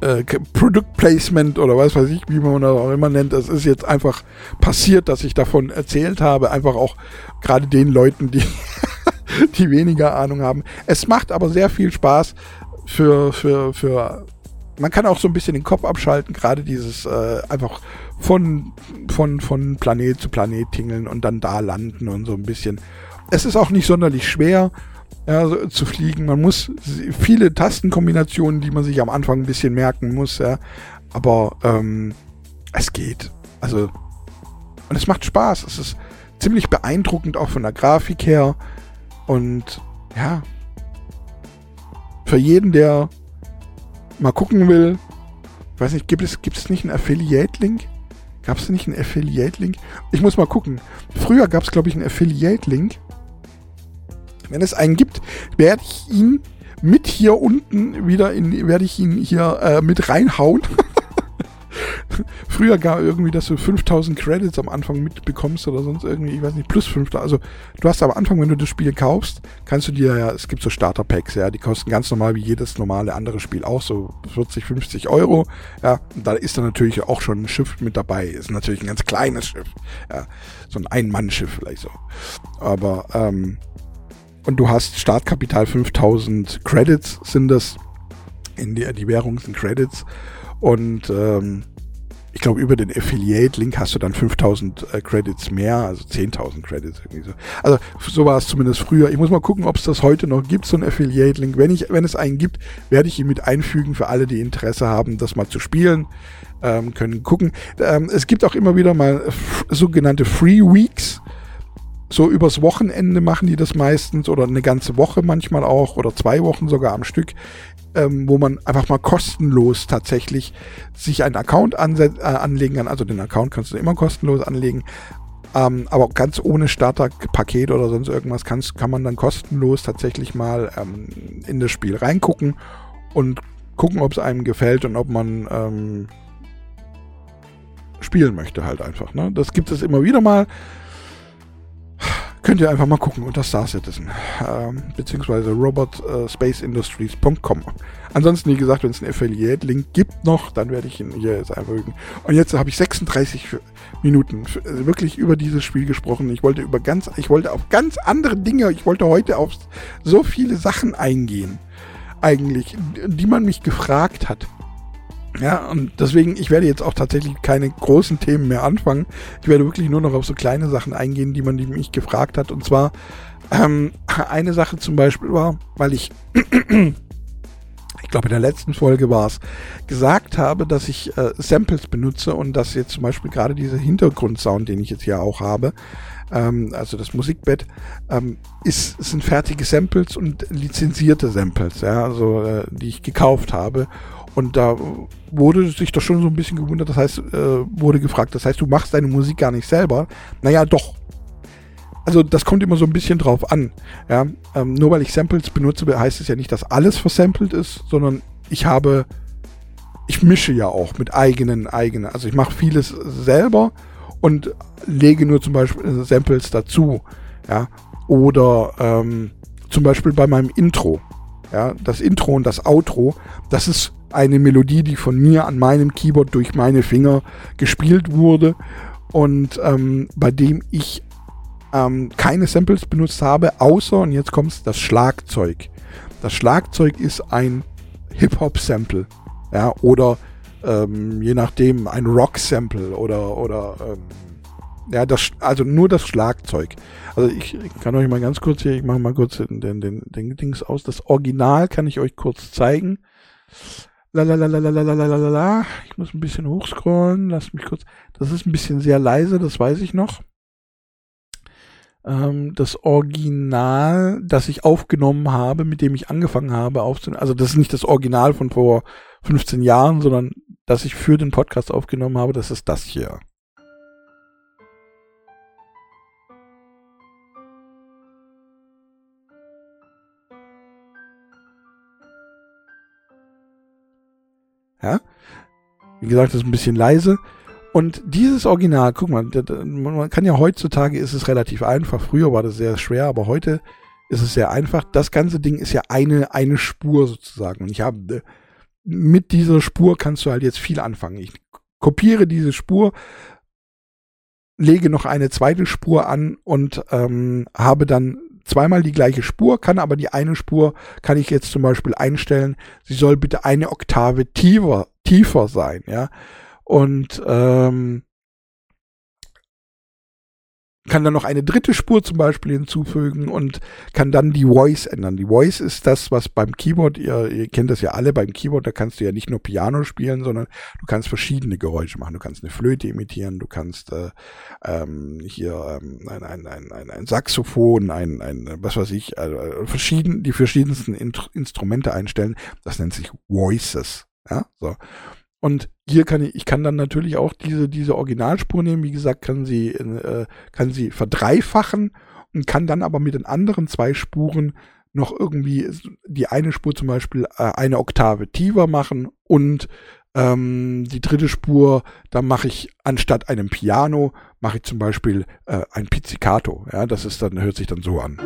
S1: äh, Product Placement oder was weiß ich, wie man das auch immer nennt. Es ist jetzt einfach passiert, dass ich davon erzählt habe. Einfach auch gerade den Leuten, die, [laughs] die weniger Ahnung haben. Es macht aber sehr viel Spaß für, für, für man kann auch so ein bisschen den Kopf abschalten, gerade dieses äh, einfach von, von, von Planet zu Planet tingeln und dann da landen und so ein bisschen. Es ist auch nicht sonderlich schwer ja, zu fliegen. Man muss viele Tastenkombinationen, die man sich am Anfang ein bisschen merken muss, ja. Aber ähm, es geht. Also, und es macht Spaß. Es ist ziemlich beeindruckend auch von der Grafik her. Und ja, für jeden, der mal gucken will, Ich weiß nicht, gibt es, gibt es nicht einen Affiliate-Link? Gab es nicht einen Affiliate-Link? Ich muss mal gucken. Früher gab es, glaube ich, einen Affiliate-Link. Wenn es einen gibt, werde ich ihn mit hier unten wieder in, werde ich ihn hier äh, mit reinhauen. [laughs] [laughs] Früher gar irgendwie, dass du 5000 Credits am Anfang mitbekommst oder sonst irgendwie, ich weiß nicht, plus 5000. Also du hast am Anfang, wenn du das Spiel kaufst, kannst du dir ja, es gibt so Starter-Packs, ja, die kosten ganz normal wie jedes normale andere Spiel auch so 40, 50 Euro. Ja, und da ist dann natürlich auch schon ein Schiff mit dabei. Ist natürlich ein ganz kleines Schiff. Ja, so ein Ein-Mann-Schiff vielleicht so. Aber, ähm, und du hast Startkapital 5000 Credits sind das. In der, die Währung sind Credits. Und ähm, ich glaube, über den Affiliate-Link hast du dann 5000 äh, Credits mehr, also 10.000 Credits irgendwie so. Also so war es zumindest früher. Ich muss mal gucken, ob es das heute noch gibt, so ein Affiliate-Link. Wenn, ich, wenn es einen gibt, werde ich ihn mit einfügen für alle, die Interesse haben, das mal zu spielen. Ähm, können gucken. Ähm, es gibt auch immer wieder mal sogenannte Free Weeks so übers Wochenende machen die das meistens oder eine ganze Woche manchmal auch oder zwei Wochen sogar am Stück, ähm, wo man einfach mal kostenlos tatsächlich sich einen Account äh, anlegen kann. Also den Account kannst du immer kostenlos anlegen. Ähm, aber ganz ohne Starterpaket oder sonst irgendwas kannst, kann man dann kostenlos tatsächlich mal ähm, in das Spiel reingucken und gucken, ob es einem gefällt und ob man ähm, spielen möchte halt einfach. Ne? Das gibt es immer wieder mal. Könnt ihr einfach mal gucken unter Star Citizen. Ähm, beziehungsweise robotspaceindustries.com. Ansonsten, wie gesagt, wenn es einen Affiliate-Link gibt noch, dann werde ich ihn hier jetzt einfügen. Und jetzt habe ich 36 Minuten also wirklich über dieses Spiel gesprochen. Ich wollte über ganz, ich wollte auf ganz andere Dinge, ich wollte heute auf so viele Sachen eingehen. Eigentlich, die man mich gefragt hat. Ja, und deswegen, ich werde jetzt auch tatsächlich keine großen Themen mehr anfangen. Ich werde wirklich nur noch auf so kleine Sachen eingehen, die man mich gefragt hat. Und zwar, ähm, eine Sache zum Beispiel war, weil ich, [clears throat] ich glaube in der letzten Folge war es, gesagt habe, dass ich äh, Samples benutze und dass jetzt zum Beispiel gerade dieser Hintergrundsound, den ich jetzt hier auch habe, ähm, also das Musikbett, ähm, ist, sind fertige Samples und lizenzierte Samples, ja, also äh, die ich gekauft habe. Und da wurde sich doch schon so ein bisschen gewundert, das heißt, äh, wurde gefragt, das heißt, du machst deine Musik gar nicht selber. Naja, doch. Also das kommt immer so ein bisschen drauf an. Ja? Ähm, nur weil ich Samples benutze, heißt es ja nicht, dass alles versampelt ist, sondern ich habe, ich mische ja auch mit eigenen, eigenen. Also ich mache vieles selber und lege nur zum Beispiel Samples dazu. Ja? Oder ähm, zum Beispiel bei meinem Intro. Ja, das Intro und das Outro, das ist eine Melodie, die von mir an meinem Keyboard durch meine Finger gespielt wurde und ähm, bei dem ich ähm, keine Samples benutzt habe, außer, und jetzt kommt das Schlagzeug. Das Schlagzeug ist ein Hip-Hop-Sample, ja, oder ähm, je nachdem ein Rock-Sample oder, oder ähm, ja, das, also nur das Schlagzeug. Also ich, ich, kann euch mal ganz kurz hier, ich mache mal kurz den, den, den, den Dings aus. Das Original kann ich euch kurz zeigen. Lalalalalalala. Ich muss ein bisschen hochscrollen. Lasst mich kurz. Das ist ein bisschen sehr leise, das weiß ich noch. Ähm, das Original, das ich aufgenommen habe, mit dem ich angefangen habe aufzunehmen. Also das ist nicht das Original von vor 15 Jahren, sondern das ich für den Podcast aufgenommen habe, das ist das hier. Ja? Wie gesagt, das ist ein bisschen leise. Und dieses Original, guck mal, man kann ja heutzutage ist es relativ einfach. Früher war das sehr schwer, aber heute ist es sehr einfach. Das ganze Ding ist ja eine, eine Spur sozusagen. Und ich habe, äh, mit dieser Spur kannst du halt jetzt viel anfangen. Ich kopiere diese Spur, lege noch eine zweite Spur an und ähm, habe dann zweimal die gleiche Spur, kann aber die eine Spur, kann ich jetzt zum Beispiel einstellen, sie soll bitte eine Oktave tiefer, tiefer sein, ja. Und ähm, kann dann noch eine dritte Spur zum Beispiel hinzufügen und kann dann die Voice ändern. Die Voice ist das, was beim Keyboard, ihr, ihr kennt das ja alle beim Keyboard, da kannst du ja nicht nur Piano spielen, sondern du kannst verschiedene Geräusche machen. Du kannst eine Flöte imitieren, du kannst äh, ähm, hier ähm, ein, ein, ein, ein, ein Saxophon, ein, ein, was weiß ich, also verschieden, die verschiedensten In Instrumente einstellen. Das nennt sich Voices. Ja, so. Und hier kann ich, ich kann dann natürlich auch diese, diese Originalspur nehmen, wie gesagt, kann sie, äh, kann sie verdreifachen und kann dann aber mit den anderen zwei Spuren noch irgendwie die eine Spur zum Beispiel äh, eine Oktave tiefer machen und ähm, die dritte Spur, da mache ich anstatt einem Piano, mache ich zum Beispiel äh, ein Pizzicato. Ja, das ist dann, hört sich dann so an.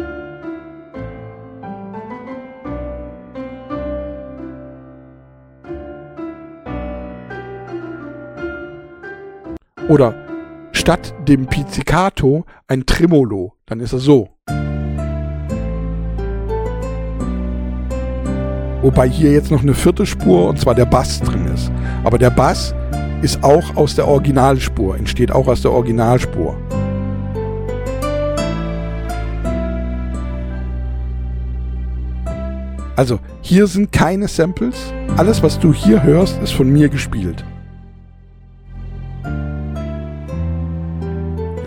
S1: Oder statt dem Pizzicato ein Tremolo, dann ist er so. Wobei hier jetzt noch eine vierte Spur und zwar der Bass drin ist. Aber der Bass ist auch aus der Originalspur, entsteht auch aus der Originalspur. Also hier sind keine Samples. Alles, was du hier hörst, ist von mir gespielt.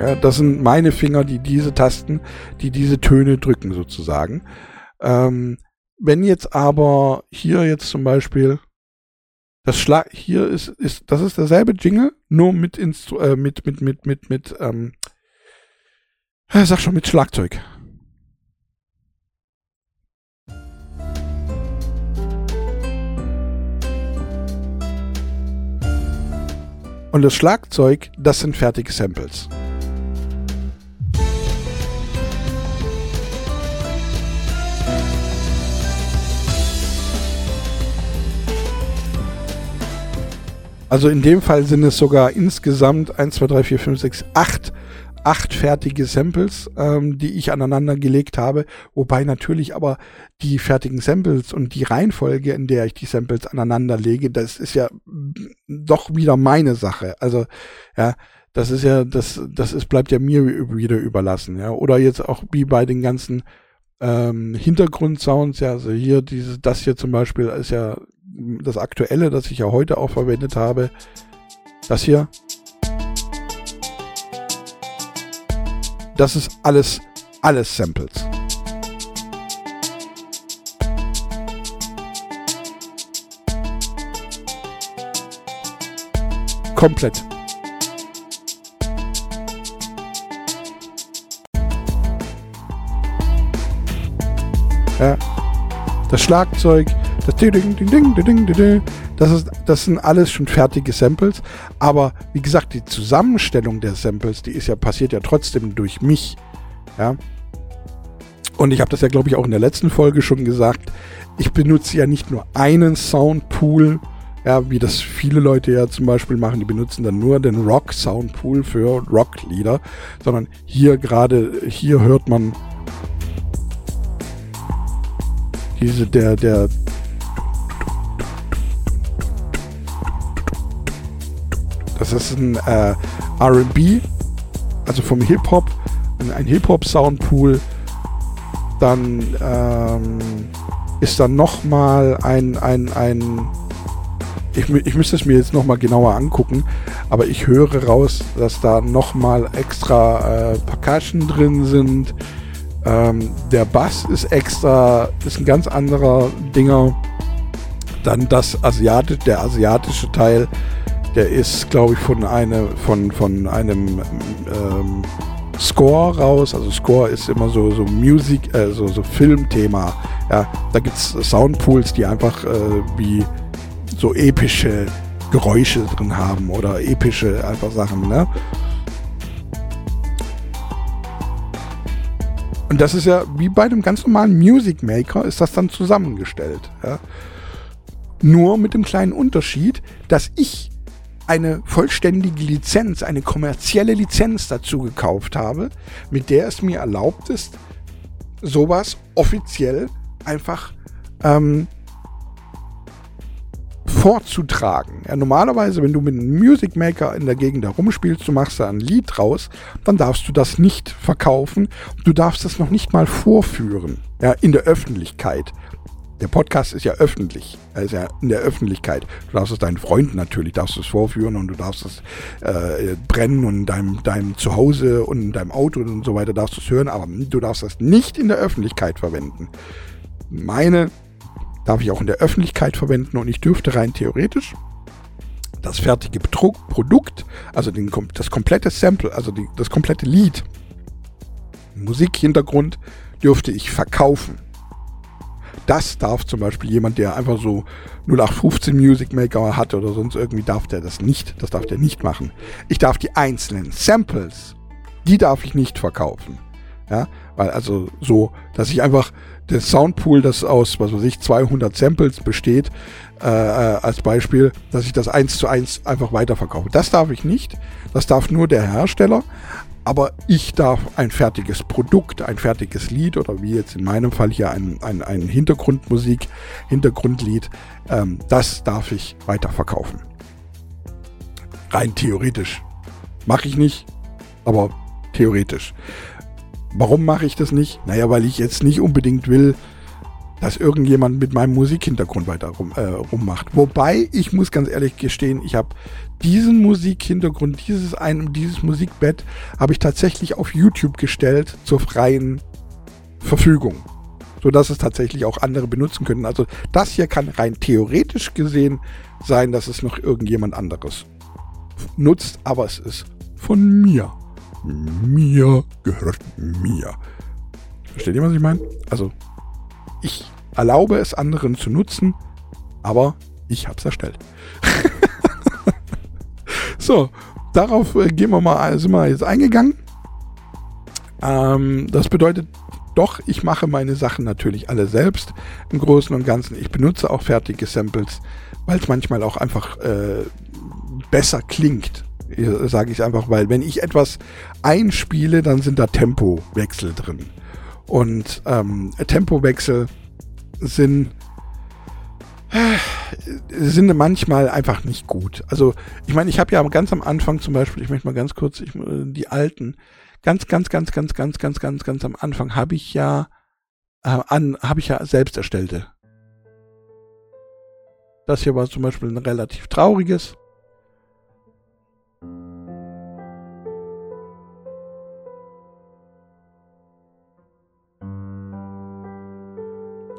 S1: Ja, das sind meine Finger, die diese Tasten, die diese Töne drücken sozusagen. Ähm, wenn jetzt aber hier jetzt zum Beispiel das Schlag hier ist ist das ist derselbe Jingle, nur mit Instru äh, mit mit mit mit mit ähm, sag schon mit Schlagzeug. Und das Schlagzeug, das sind fertige Samples. Also in dem Fall sind es sogar insgesamt 1, 2, 3, 4, 5, 6, 8, 8 fertige Samples, ähm, die ich aneinander gelegt habe. Wobei natürlich aber die fertigen Samples und die Reihenfolge, in der ich die Samples aneinander lege, das ist ja doch wieder meine Sache. Also, ja, das ist ja, das, das ist, bleibt ja mir wieder überlassen, ja. Oder jetzt auch wie bei den ganzen ähm, Hintergrundsounds, ja, also hier dieses, das hier zum Beispiel ist ja das aktuelle, das ich ja heute auch verwendet habe. Das hier. Das ist alles, alles Samples. Komplett. Ja. Das Schlagzeug, das das, ist, das sind alles schon fertige Samples. Aber wie gesagt, die Zusammenstellung der Samples, die ist ja passiert ja trotzdem durch mich. Ja. Und ich habe das ja, glaube ich, auch in der letzten Folge schon gesagt. Ich benutze ja nicht nur einen Soundpool, ja, wie das viele Leute ja zum Beispiel machen, die benutzen dann nur den Rock Soundpool für Rocklieder, sondern hier gerade, hier hört man diese, der, der Das ist ein äh, RB, also vom Hip-Hop, ein Hip-Hop-Soundpool. Dann ähm, ist dann nochmal ein, ein, ein ich, ich müsste es mir jetzt nochmal genauer angucken, aber ich höre raus, dass da nochmal extra äh, Percussion drin sind. Ähm, der Bass ist extra, ist ein ganz anderer Dinger. Dann das Asiatische, der asiatische Teil der ist, glaube ich, von, eine, von, von einem ähm, Score raus. Also Score ist immer so, so Musik, äh, so, so Filmthema. Ja, da gibt es Soundpools, die einfach äh, wie so epische Geräusche drin haben oder epische einfach Sachen, ne? Und das ist ja wie bei einem ganz normalen Music Maker ist das dann zusammengestellt. Ja? Nur mit dem kleinen Unterschied, dass ich eine vollständige Lizenz, eine kommerzielle Lizenz dazu gekauft habe, mit der es mir erlaubt ist, sowas offiziell einfach ähm, vorzutragen. Ja, normalerweise, wenn du mit einem Music Maker in der Gegend herumspielst, du machst da ein Lied raus, dann darfst du das nicht verkaufen. Du darfst das noch nicht mal vorführen, ja, in der Öffentlichkeit. Der Podcast ist ja öffentlich. Er ist ja in der Öffentlichkeit. Du darfst es deinen Freunden natürlich, darfst es vorführen und du darfst es äh, brennen und in deinem, deinem Zuhause und in deinem Auto und so weiter darfst du es hören, aber du darfst das nicht in der Öffentlichkeit verwenden. Meine darf ich auch in der Öffentlichkeit verwenden und ich dürfte rein theoretisch das fertige Produkt, also den, das komplette Sample, also die, das komplette Lied, Musikhintergrund, dürfte ich verkaufen. Das darf zum Beispiel jemand, der einfach so 0815 Music Maker hat oder sonst irgendwie, darf der das nicht. Das darf der nicht machen. Ich darf die einzelnen Samples, die darf ich nicht verkaufen. Ja, weil also so, dass ich einfach das Soundpool, das aus, was weiß ich, 200 Samples besteht, äh, äh, als Beispiel, dass ich das eins zu eins einfach weiterverkaufe. Das darf ich nicht. Das darf nur der Hersteller. Aber ich darf ein fertiges Produkt, ein fertiges Lied oder wie jetzt in meinem Fall hier ein, ein, ein Hintergrundmusik, Hintergrundlied, ähm, das darf ich weiterverkaufen. Rein theoretisch. Mache ich nicht, aber theoretisch. Warum mache ich das nicht? Naja, weil ich jetzt nicht unbedingt will, dass irgendjemand mit meinem Musikhintergrund weiter rum, äh, rummacht. Wobei, ich muss ganz ehrlich gestehen, ich habe diesen Musikhintergrund, dieses, ein, dieses Musikbett, habe ich tatsächlich auf YouTube gestellt zur freien Verfügung. Sodass es tatsächlich auch andere benutzen können. Also das hier kann rein theoretisch gesehen sein, dass es noch irgendjemand anderes nutzt, aber es ist von mir mir gehört mir. Versteht ihr, was ich meine? Also, ich erlaube es anderen zu nutzen, aber ich habe es erstellt. [laughs] so, darauf äh, gehen wir mal, sind wir jetzt eingegangen. Ähm, das bedeutet doch, ich mache meine Sachen natürlich alle selbst im Großen und Ganzen. Ich benutze auch fertige Samples, weil es manchmal auch einfach äh, besser klingt sage ich einfach, weil wenn ich etwas einspiele, dann sind da Tempowechsel drin. Und ähm, Tempowechsel sind sind manchmal einfach nicht gut. Also ich meine, ich habe ja ganz am Anfang zum Beispiel, ich möchte mal ganz kurz, ich, die alten, ganz, ganz, ganz, ganz, ganz, ganz, ganz, ganz am Anfang habe ich ja äh, an, habe ich ja selbst erstellte. Das hier war zum Beispiel ein relativ trauriges.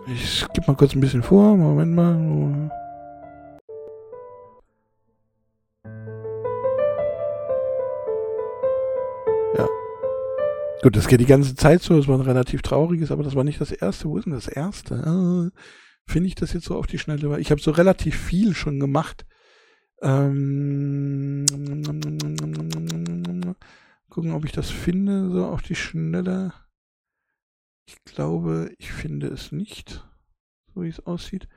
S1: Ich skippe mal kurz ein bisschen vor. Moment mal. Ja. Gut, das geht die ganze Zeit so. Es war ein relativ trauriges, aber das war nicht das erste. Wo ist denn das erste? Ah, Finde ich das jetzt so auf die Schnelle? Ich habe so relativ viel schon gemacht. Ähm, gucken, ob ich das finde, so auf die Schnelle. Ich glaube, ich finde es nicht, so wie es aussieht.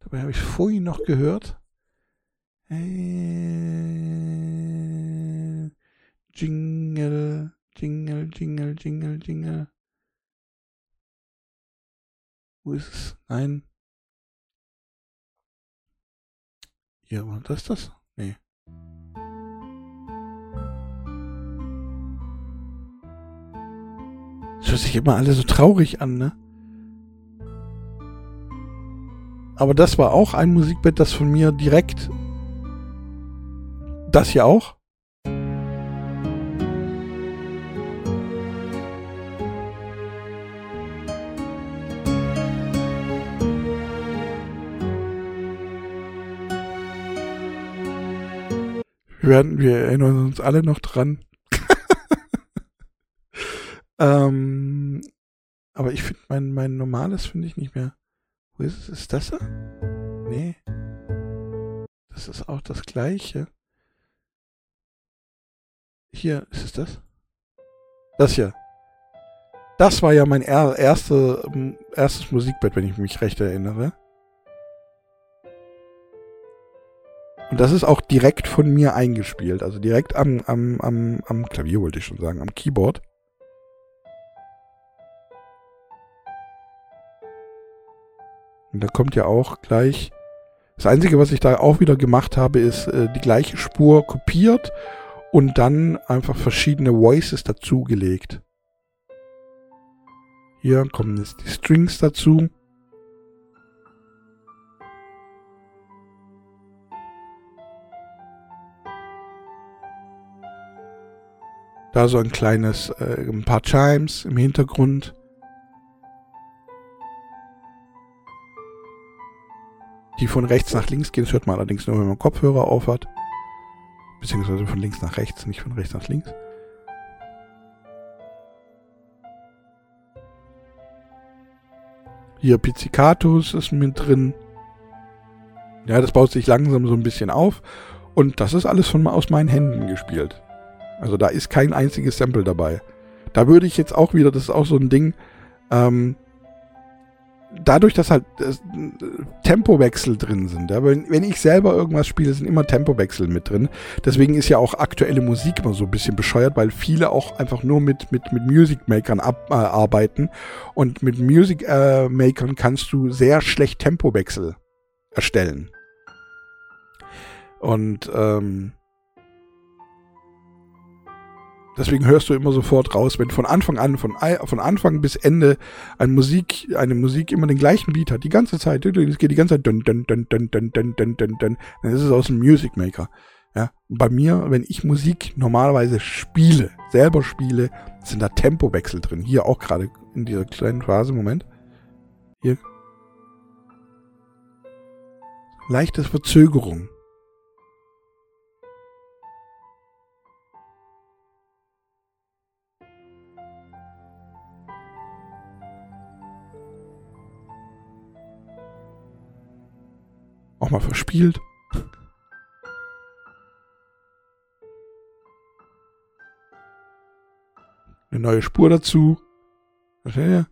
S1: Dabei habe ich es vorhin noch gehört. Äh, Jingle, Jingle, Jingle, Jingle, Jingle. Wo ist es? Nein. Hier, war das das? Nee. Das hört sich immer alle so traurig an, ne? Aber das war auch ein Musikbett, das von mir direkt. Das hier auch? Wir, werden, wir erinnern uns alle noch dran. Ähm, aber ich finde mein, mein normales finde ich nicht mehr. Wo ist es? Ist das er? Nee. Das ist auch das gleiche. Hier, ist es das? Das hier. Das war ja mein er erste, erstes Musikbett, wenn ich mich recht erinnere. Und das ist auch direkt von mir eingespielt. Also direkt am, am, am, am Klavier wollte ich schon sagen, am Keyboard. Und da kommt ja auch gleich. Das Einzige, was ich da auch wieder gemacht habe, ist äh, die gleiche Spur kopiert und dann einfach verschiedene Voices dazugelegt. Hier kommen jetzt die Strings dazu. Da so ein kleines, äh, ein paar Chimes im Hintergrund. Die von rechts nach links gehen. Das hört man allerdings nur, wenn man Kopfhörer auf hat. beziehungsweise von links nach rechts, nicht von rechts nach links. Hier Pizzicatus ist mit drin. Ja, das baut sich langsam so ein bisschen auf. Und das ist alles von aus meinen Händen gespielt. Also da ist kein einziges Sample dabei. Da würde ich jetzt auch wieder, das ist auch so ein Ding, ähm, dadurch, dass halt äh, Tempowechsel drin sind, ja, wenn, wenn ich selber irgendwas spiele, sind immer Tempowechsel mit drin. Deswegen ist ja auch aktuelle Musik immer so ein bisschen bescheuert, weil viele auch einfach nur mit, mit, mit Music Makern ab, äh, arbeiten. Und mit Music äh, Makern kannst du sehr schlecht Tempowechsel erstellen. Und ähm, Deswegen hörst du immer sofort raus, wenn von Anfang an, von, von Anfang bis Ende eine Musik, eine Musik immer den gleichen Beat hat, die ganze Zeit, es geht die ganze Zeit, dun, dun, dun, dun, dun, dun, dun, dun, dun, dann ist es aus dem Music Maker. Ja, bei mir, wenn ich Musik normalerweise spiele, selber spiele, sind da Tempowechsel drin. Hier auch gerade in dieser kleinen Phase, Moment. Hier. Leichte Verzögerung. Auch mal verspielt. Eine neue Spur dazu. Ja.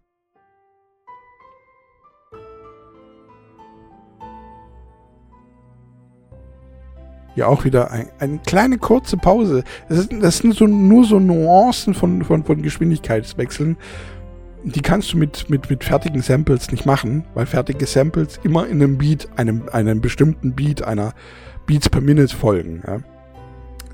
S1: Hier auch wieder ein, eine kleine kurze Pause. Das, ist, das sind so, nur so Nuancen von, von, von Geschwindigkeitswechseln, die kannst du mit, mit, mit fertigen Samples nicht machen, weil fertige Samples immer in einem Beat, einem, einem bestimmten Beat, einer Beats per Minute folgen. Ja?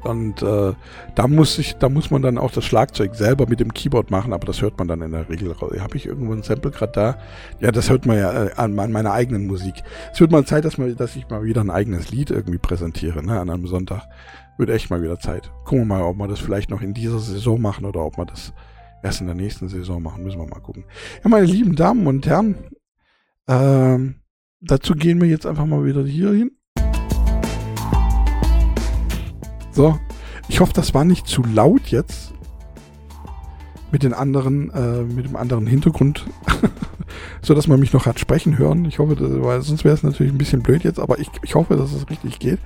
S1: Und äh, da muss ich, da muss man dann auch das Schlagzeug selber mit dem Keyboard machen, aber das hört man dann in der Regel. Habe ich irgendwo ein Sample gerade da? Ja, das hört man ja äh, an, an, meiner eigenen Musik. Es wird mal Zeit, dass, man, dass ich mal wieder ein eigenes Lied irgendwie präsentiere, ne, an einem Sonntag. Wird echt mal wieder Zeit. Gucken wir mal, ob wir das vielleicht noch in dieser Saison machen oder ob wir das erst in der nächsten Saison machen. Müssen wir mal gucken. Ja, meine lieben Damen und Herren, ähm, dazu gehen wir jetzt einfach mal wieder hier hin. So, ich hoffe, das war nicht zu laut jetzt mit den anderen, äh, mit dem anderen Hintergrund, [laughs] so dass man mich noch hat sprechen hören. Ich hoffe, das, weil sonst wäre es natürlich ein bisschen blöd jetzt, aber ich, ich hoffe, dass es richtig geht.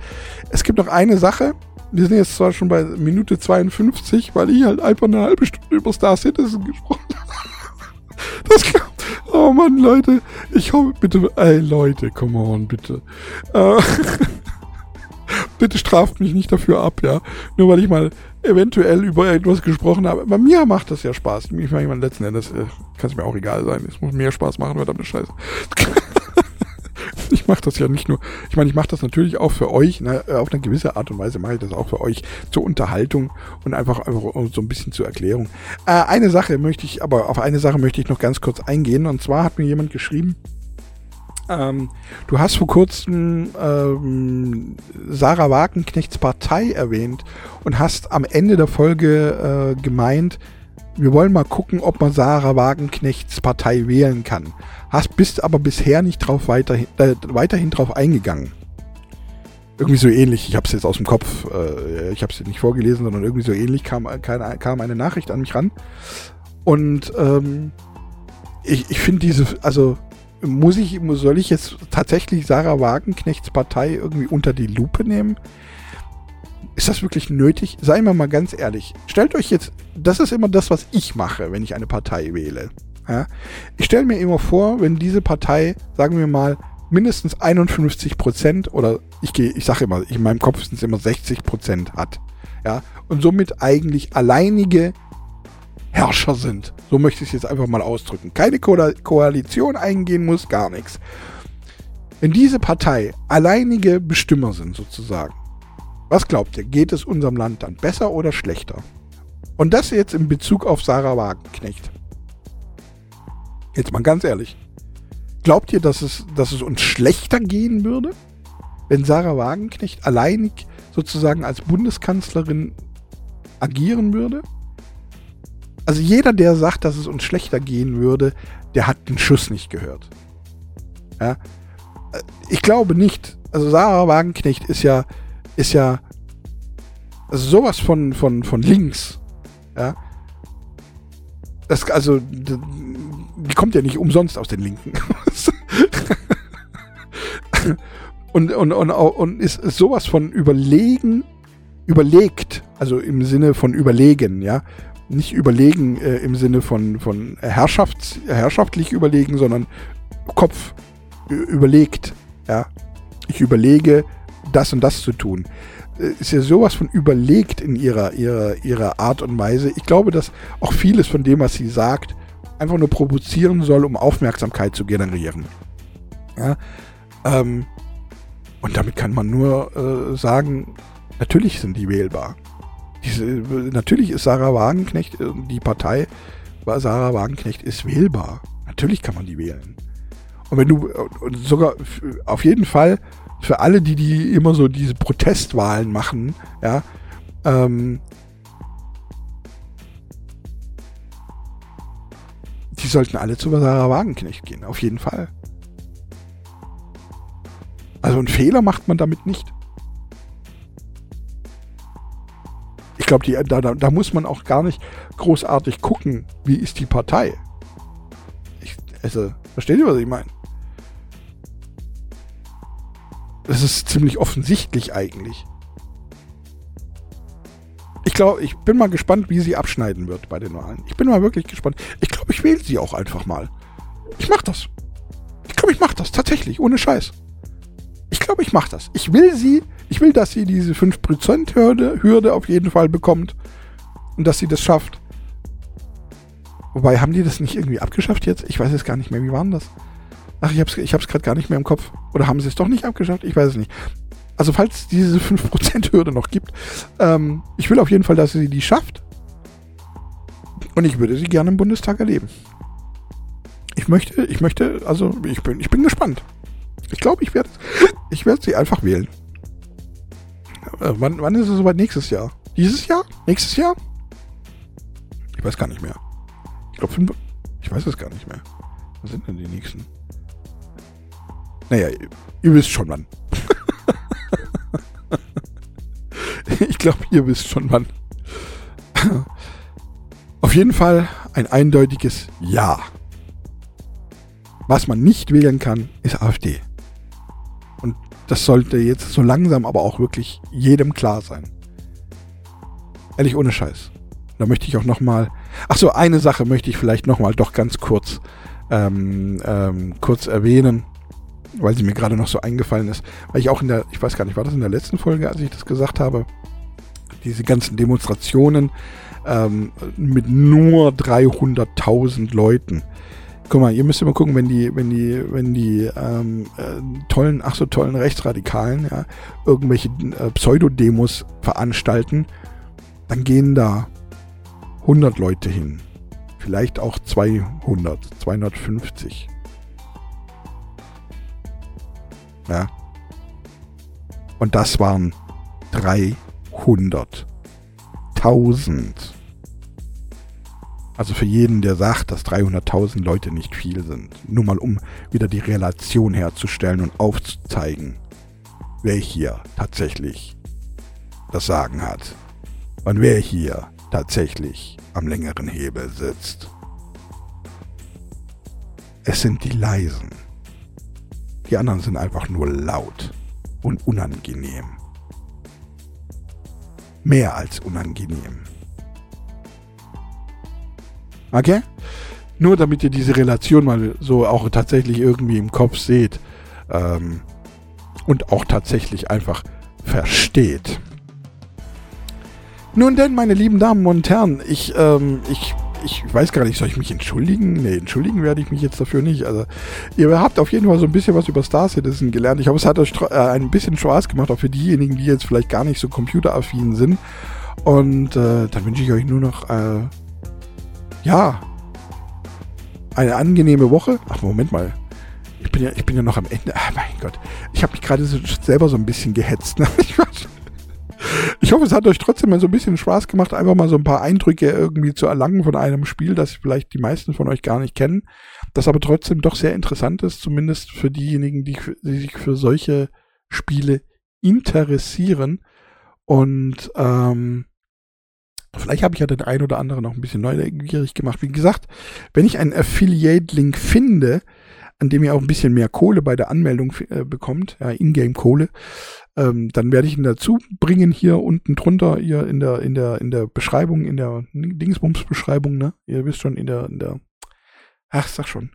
S1: Es gibt noch eine Sache, wir sind jetzt zwar schon bei Minute 52, weil ich halt einfach eine halbe Stunde über Star Citizen gesprochen [laughs] habe. Das kann, Oh Mann, Leute. Ich hoffe, bitte, ey Leute, come on, bitte. Äh, [laughs] bitte straft mich nicht dafür ab, ja. Nur weil ich mal eventuell über etwas gesprochen habe. Bei mir macht das ja Spaß. Ich meine, letzten Endes äh, kann es mir auch egal sein. Es muss mehr Spaß machen, verdammte Scheiße. [laughs] [laughs] ich mache das ja nicht nur, ich meine, ich mache das natürlich auch für euch, ne, auf eine gewisse Art und Weise mache ich das auch für euch zur Unterhaltung und einfach, einfach so ein bisschen zur Erklärung. Äh, eine Sache möchte ich, aber auf eine Sache möchte ich noch ganz kurz eingehen und zwar hat mir jemand geschrieben, ähm, du hast vor kurzem ähm, Sarah Wagenknechts Partei erwähnt und hast am Ende der Folge äh, gemeint, wir wollen mal gucken, ob man Sarah Wagenknechts Partei wählen kann. Hast, bist aber bisher nicht drauf weiterhin, äh, weiterhin drauf eingegangen. Irgendwie so ähnlich, ich habe es jetzt aus dem Kopf, äh, ich habe es nicht vorgelesen, sondern irgendwie so ähnlich kam, kam, kam eine Nachricht an mich ran. Und ähm, ich, ich finde diese, also muss ich, soll ich jetzt tatsächlich Sarah Wagenknechts Partei irgendwie unter die Lupe nehmen? Ist das wirklich nötig? Seien wir mal ganz ehrlich. Stellt euch jetzt, das ist immer das, was ich mache, wenn ich eine Partei wähle. Ja? Ich stelle mir immer vor, wenn diese Partei, sagen wir mal, mindestens 51 Prozent oder ich gehe, ich sage immer, in meinem Kopf sind es immer 60 Prozent hat. Ja, und somit eigentlich alleinige Herrscher sind. So möchte ich es jetzt einfach mal ausdrücken. Keine Ko Koalition eingehen muss, gar nichts. Wenn diese Partei alleinige Bestimmer sind, sozusagen, was glaubt ihr, geht es unserem Land dann besser oder schlechter? Und das jetzt in Bezug auf Sarah Wagenknecht. Jetzt mal ganz ehrlich. Glaubt ihr, dass es, dass es uns schlechter gehen würde, wenn Sarah Wagenknecht alleinig sozusagen als Bundeskanzlerin agieren würde? Also jeder, der sagt, dass es uns schlechter gehen würde, der hat den Schuss nicht gehört. Ja? Ich glaube nicht. Also Sarah Wagenknecht ist ja, ist ja Also sowas von, von, von links. Ja. Das, also, die kommt ja nicht umsonst aus den Linken. [laughs] und, und, und, und ist sowas von überlegen, überlegt, also im Sinne von überlegen, ja. Nicht überlegen äh, im Sinne von, von Herrschafts-, herrschaftlich überlegen, sondern Kopf überlegt, ja. Ich überlege, das und das zu tun. Äh, ist ja sowas von überlegt in ihrer, ihrer, ihrer Art und Weise. Ich glaube, dass auch vieles von dem, was sie sagt, einfach nur provozieren soll, um Aufmerksamkeit zu generieren. Ja, ähm, und damit kann man nur äh, sagen, natürlich sind die wählbar. Diese, natürlich ist Sarah Wagenknecht, äh, die Partei Sarah Wagenknecht ist wählbar. Natürlich kann man die wählen. Und wenn du, und sogar auf jeden Fall für alle, die, die immer so diese Protestwahlen machen, ja, ähm, die sollten alle zu Sarah Wagenknecht gehen, auf jeden Fall. Also einen Fehler macht man damit nicht. Ich glaube, da, da, da, muss man auch gar nicht großartig gucken, wie ist die Partei. Ich, also, versteht ihr, was ich meine? Das ist ziemlich offensichtlich eigentlich. Ich glaube, ich bin mal gespannt, wie sie abschneiden wird bei den Wahlen. Ich bin mal wirklich gespannt. Ich glaube, ich wähle sie auch einfach mal. Ich mach das. Ich glaube, ich mach das tatsächlich, ohne Scheiß. Ich glaube, ich mache das. Ich will sie, ich will, dass sie diese 5% Hürde, Hürde auf jeden Fall bekommt und dass sie das schafft. Wobei, haben die das nicht irgendwie abgeschafft jetzt? Ich weiß es gar nicht mehr. Wie war denn das? Ach, ich hab's, ich gerade gar nicht mehr im Kopf. Oder haben sie es doch nicht abgeschafft? Ich weiß es nicht. Also, falls es diese [laughs] 5% Hürde noch gibt, ähm, ich will auf jeden Fall, dass sie die schafft. Und ich würde sie gerne im Bundestag erleben. Ich möchte, ich möchte, also ich bin, ich bin gespannt. Ich glaube, ich werde ich werd sie einfach wählen. Äh, wann, wann ist es soweit? Nächstes Jahr? Dieses Jahr? Nächstes Jahr? Ich weiß gar nicht mehr. Ich glaube. Ich weiß es gar nicht mehr. Was sind denn die nächsten? Naja, ihr, wisst schon wann. [laughs] ich glaube, ihr wisst schon wann. Auf jeden Fall ein eindeutiges Ja. Was man nicht wählen kann, ist AfD. Das sollte jetzt so langsam aber auch wirklich jedem klar sein. Ehrlich ohne Scheiß. Da möchte ich auch nochmal. Ach so, eine Sache möchte ich vielleicht nochmal doch ganz kurz, ähm, ähm, kurz erwähnen, weil sie mir gerade noch so eingefallen ist. Weil ich auch in der, ich weiß gar nicht, war das in der letzten Folge, als ich das gesagt habe? Diese ganzen Demonstrationen ähm, mit nur 300.000 Leuten Guck mal, ihr müsst immer gucken, wenn die, wenn die, wenn die ähm, äh, tollen, ach so tollen Rechtsradikalen, ja, irgendwelche äh, Pseudodemos veranstalten, dann gehen da 100 Leute hin. Vielleicht auch 200, 250. Ja. Und das waren 300. 1000. Also für jeden, der sagt, dass 300.000 Leute nicht viel sind. Nur mal um wieder die Relation herzustellen und aufzuzeigen, wer hier tatsächlich das Sagen hat. Und wer hier tatsächlich am längeren Hebel sitzt. Es sind die Leisen. Die anderen sind einfach nur laut und unangenehm. Mehr als unangenehm. Okay? Nur damit ihr diese Relation mal so auch tatsächlich irgendwie im Kopf seht. Ähm, und auch tatsächlich einfach versteht. Nun denn, meine lieben Damen und Herren, ich, ähm, ich, ich weiß gar nicht, soll ich mich entschuldigen? Nee, entschuldigen werde ich mich jetzt dafür nicht. Also, ihr habt auf jeden Fall so ein bisschen was über Star Citizen gelernt. Ich hoffe, es hat euch äh, ein bisschen Spaß gemacht, auch für diejenigen, die jetzt vielleicht gar nicht so computeraffin sind. Und äh, dann wünsche ich euch nur noch äh, ja, eine angenehme Woche. Ach, Moment mal. Ich bin ja, ich bin ja noch am Ende. Ah, mein Gott. Ich habe mich gerade so, selber so ein bisschen gehetzt. Ne? [laughs] Ich hoffe, es hat euch trotzdem mal so ein bisschen Spaß gemacht, einfach mal so ein paar Eindrücke irgendwie zu erlangen von einem Spiel, das vielleicht die meisten von euch gar nicht kennen, das aber trotzdem doch sehr interessant ist, zumindest für diejenigen, die, die sich für solche Spiele interessieren. Und ähm, vielleicht habe ich ja den einen oder anderen noch ein bisschen neugierig gemacht. Wie gesagt, wenn ich einen Affiliate-Link finde, an dem ihr auch ein bisschen mehr Kohle bei der Anmeldung äh, bekommt, ja, Ingame-Kohle, ähm, dann werde ich ihn dazu bringen hier unten drunter, ihr in der, in der, in der Beschreibung, in der Dingsbums-Beschreibung, ne? Ihr wisst schon, in der, in der, ach, sag schon,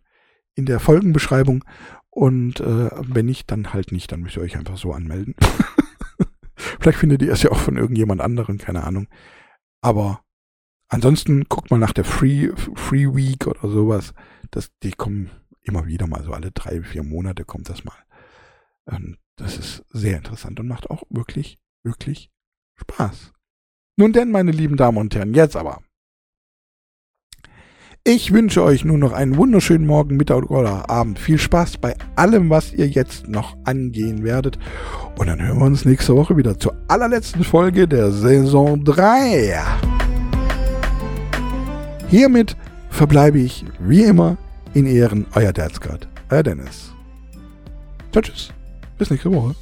S1: in der Folgenbeschreibung. Und äh, wenn nicht, dann halt nicht, dann müsst ihr euch einfach so anmelden. [laughs] Vielleicht findet ihr es ja auch von irgendjemand anderen, keine Ahnung. Aber ansonsten guckt mal nach der Free, Free Week oder sowas. Das, die kommen immer wieder mal, so alle drei, vier Monate kommt das mal. Und das ist sehr interessant und macht auch wirklich, wirklich Spaß. Nun denn, meine lieben Damen und Herren, jetzt aber. Ich wünsche euch nun noch einen wunderschönen Morgen, Mittag oder Abend. Viel Spaß bei allem, was ihr jetzt noch angehen werdet. Und dann hören wir uns nächste Woche wieder zur allerletzten Folge der Saison 3. Hiermit verbleibe ich wie immer in Ehren, euer Dadsgott, euer Dennis. Tschüss. is niks geworden.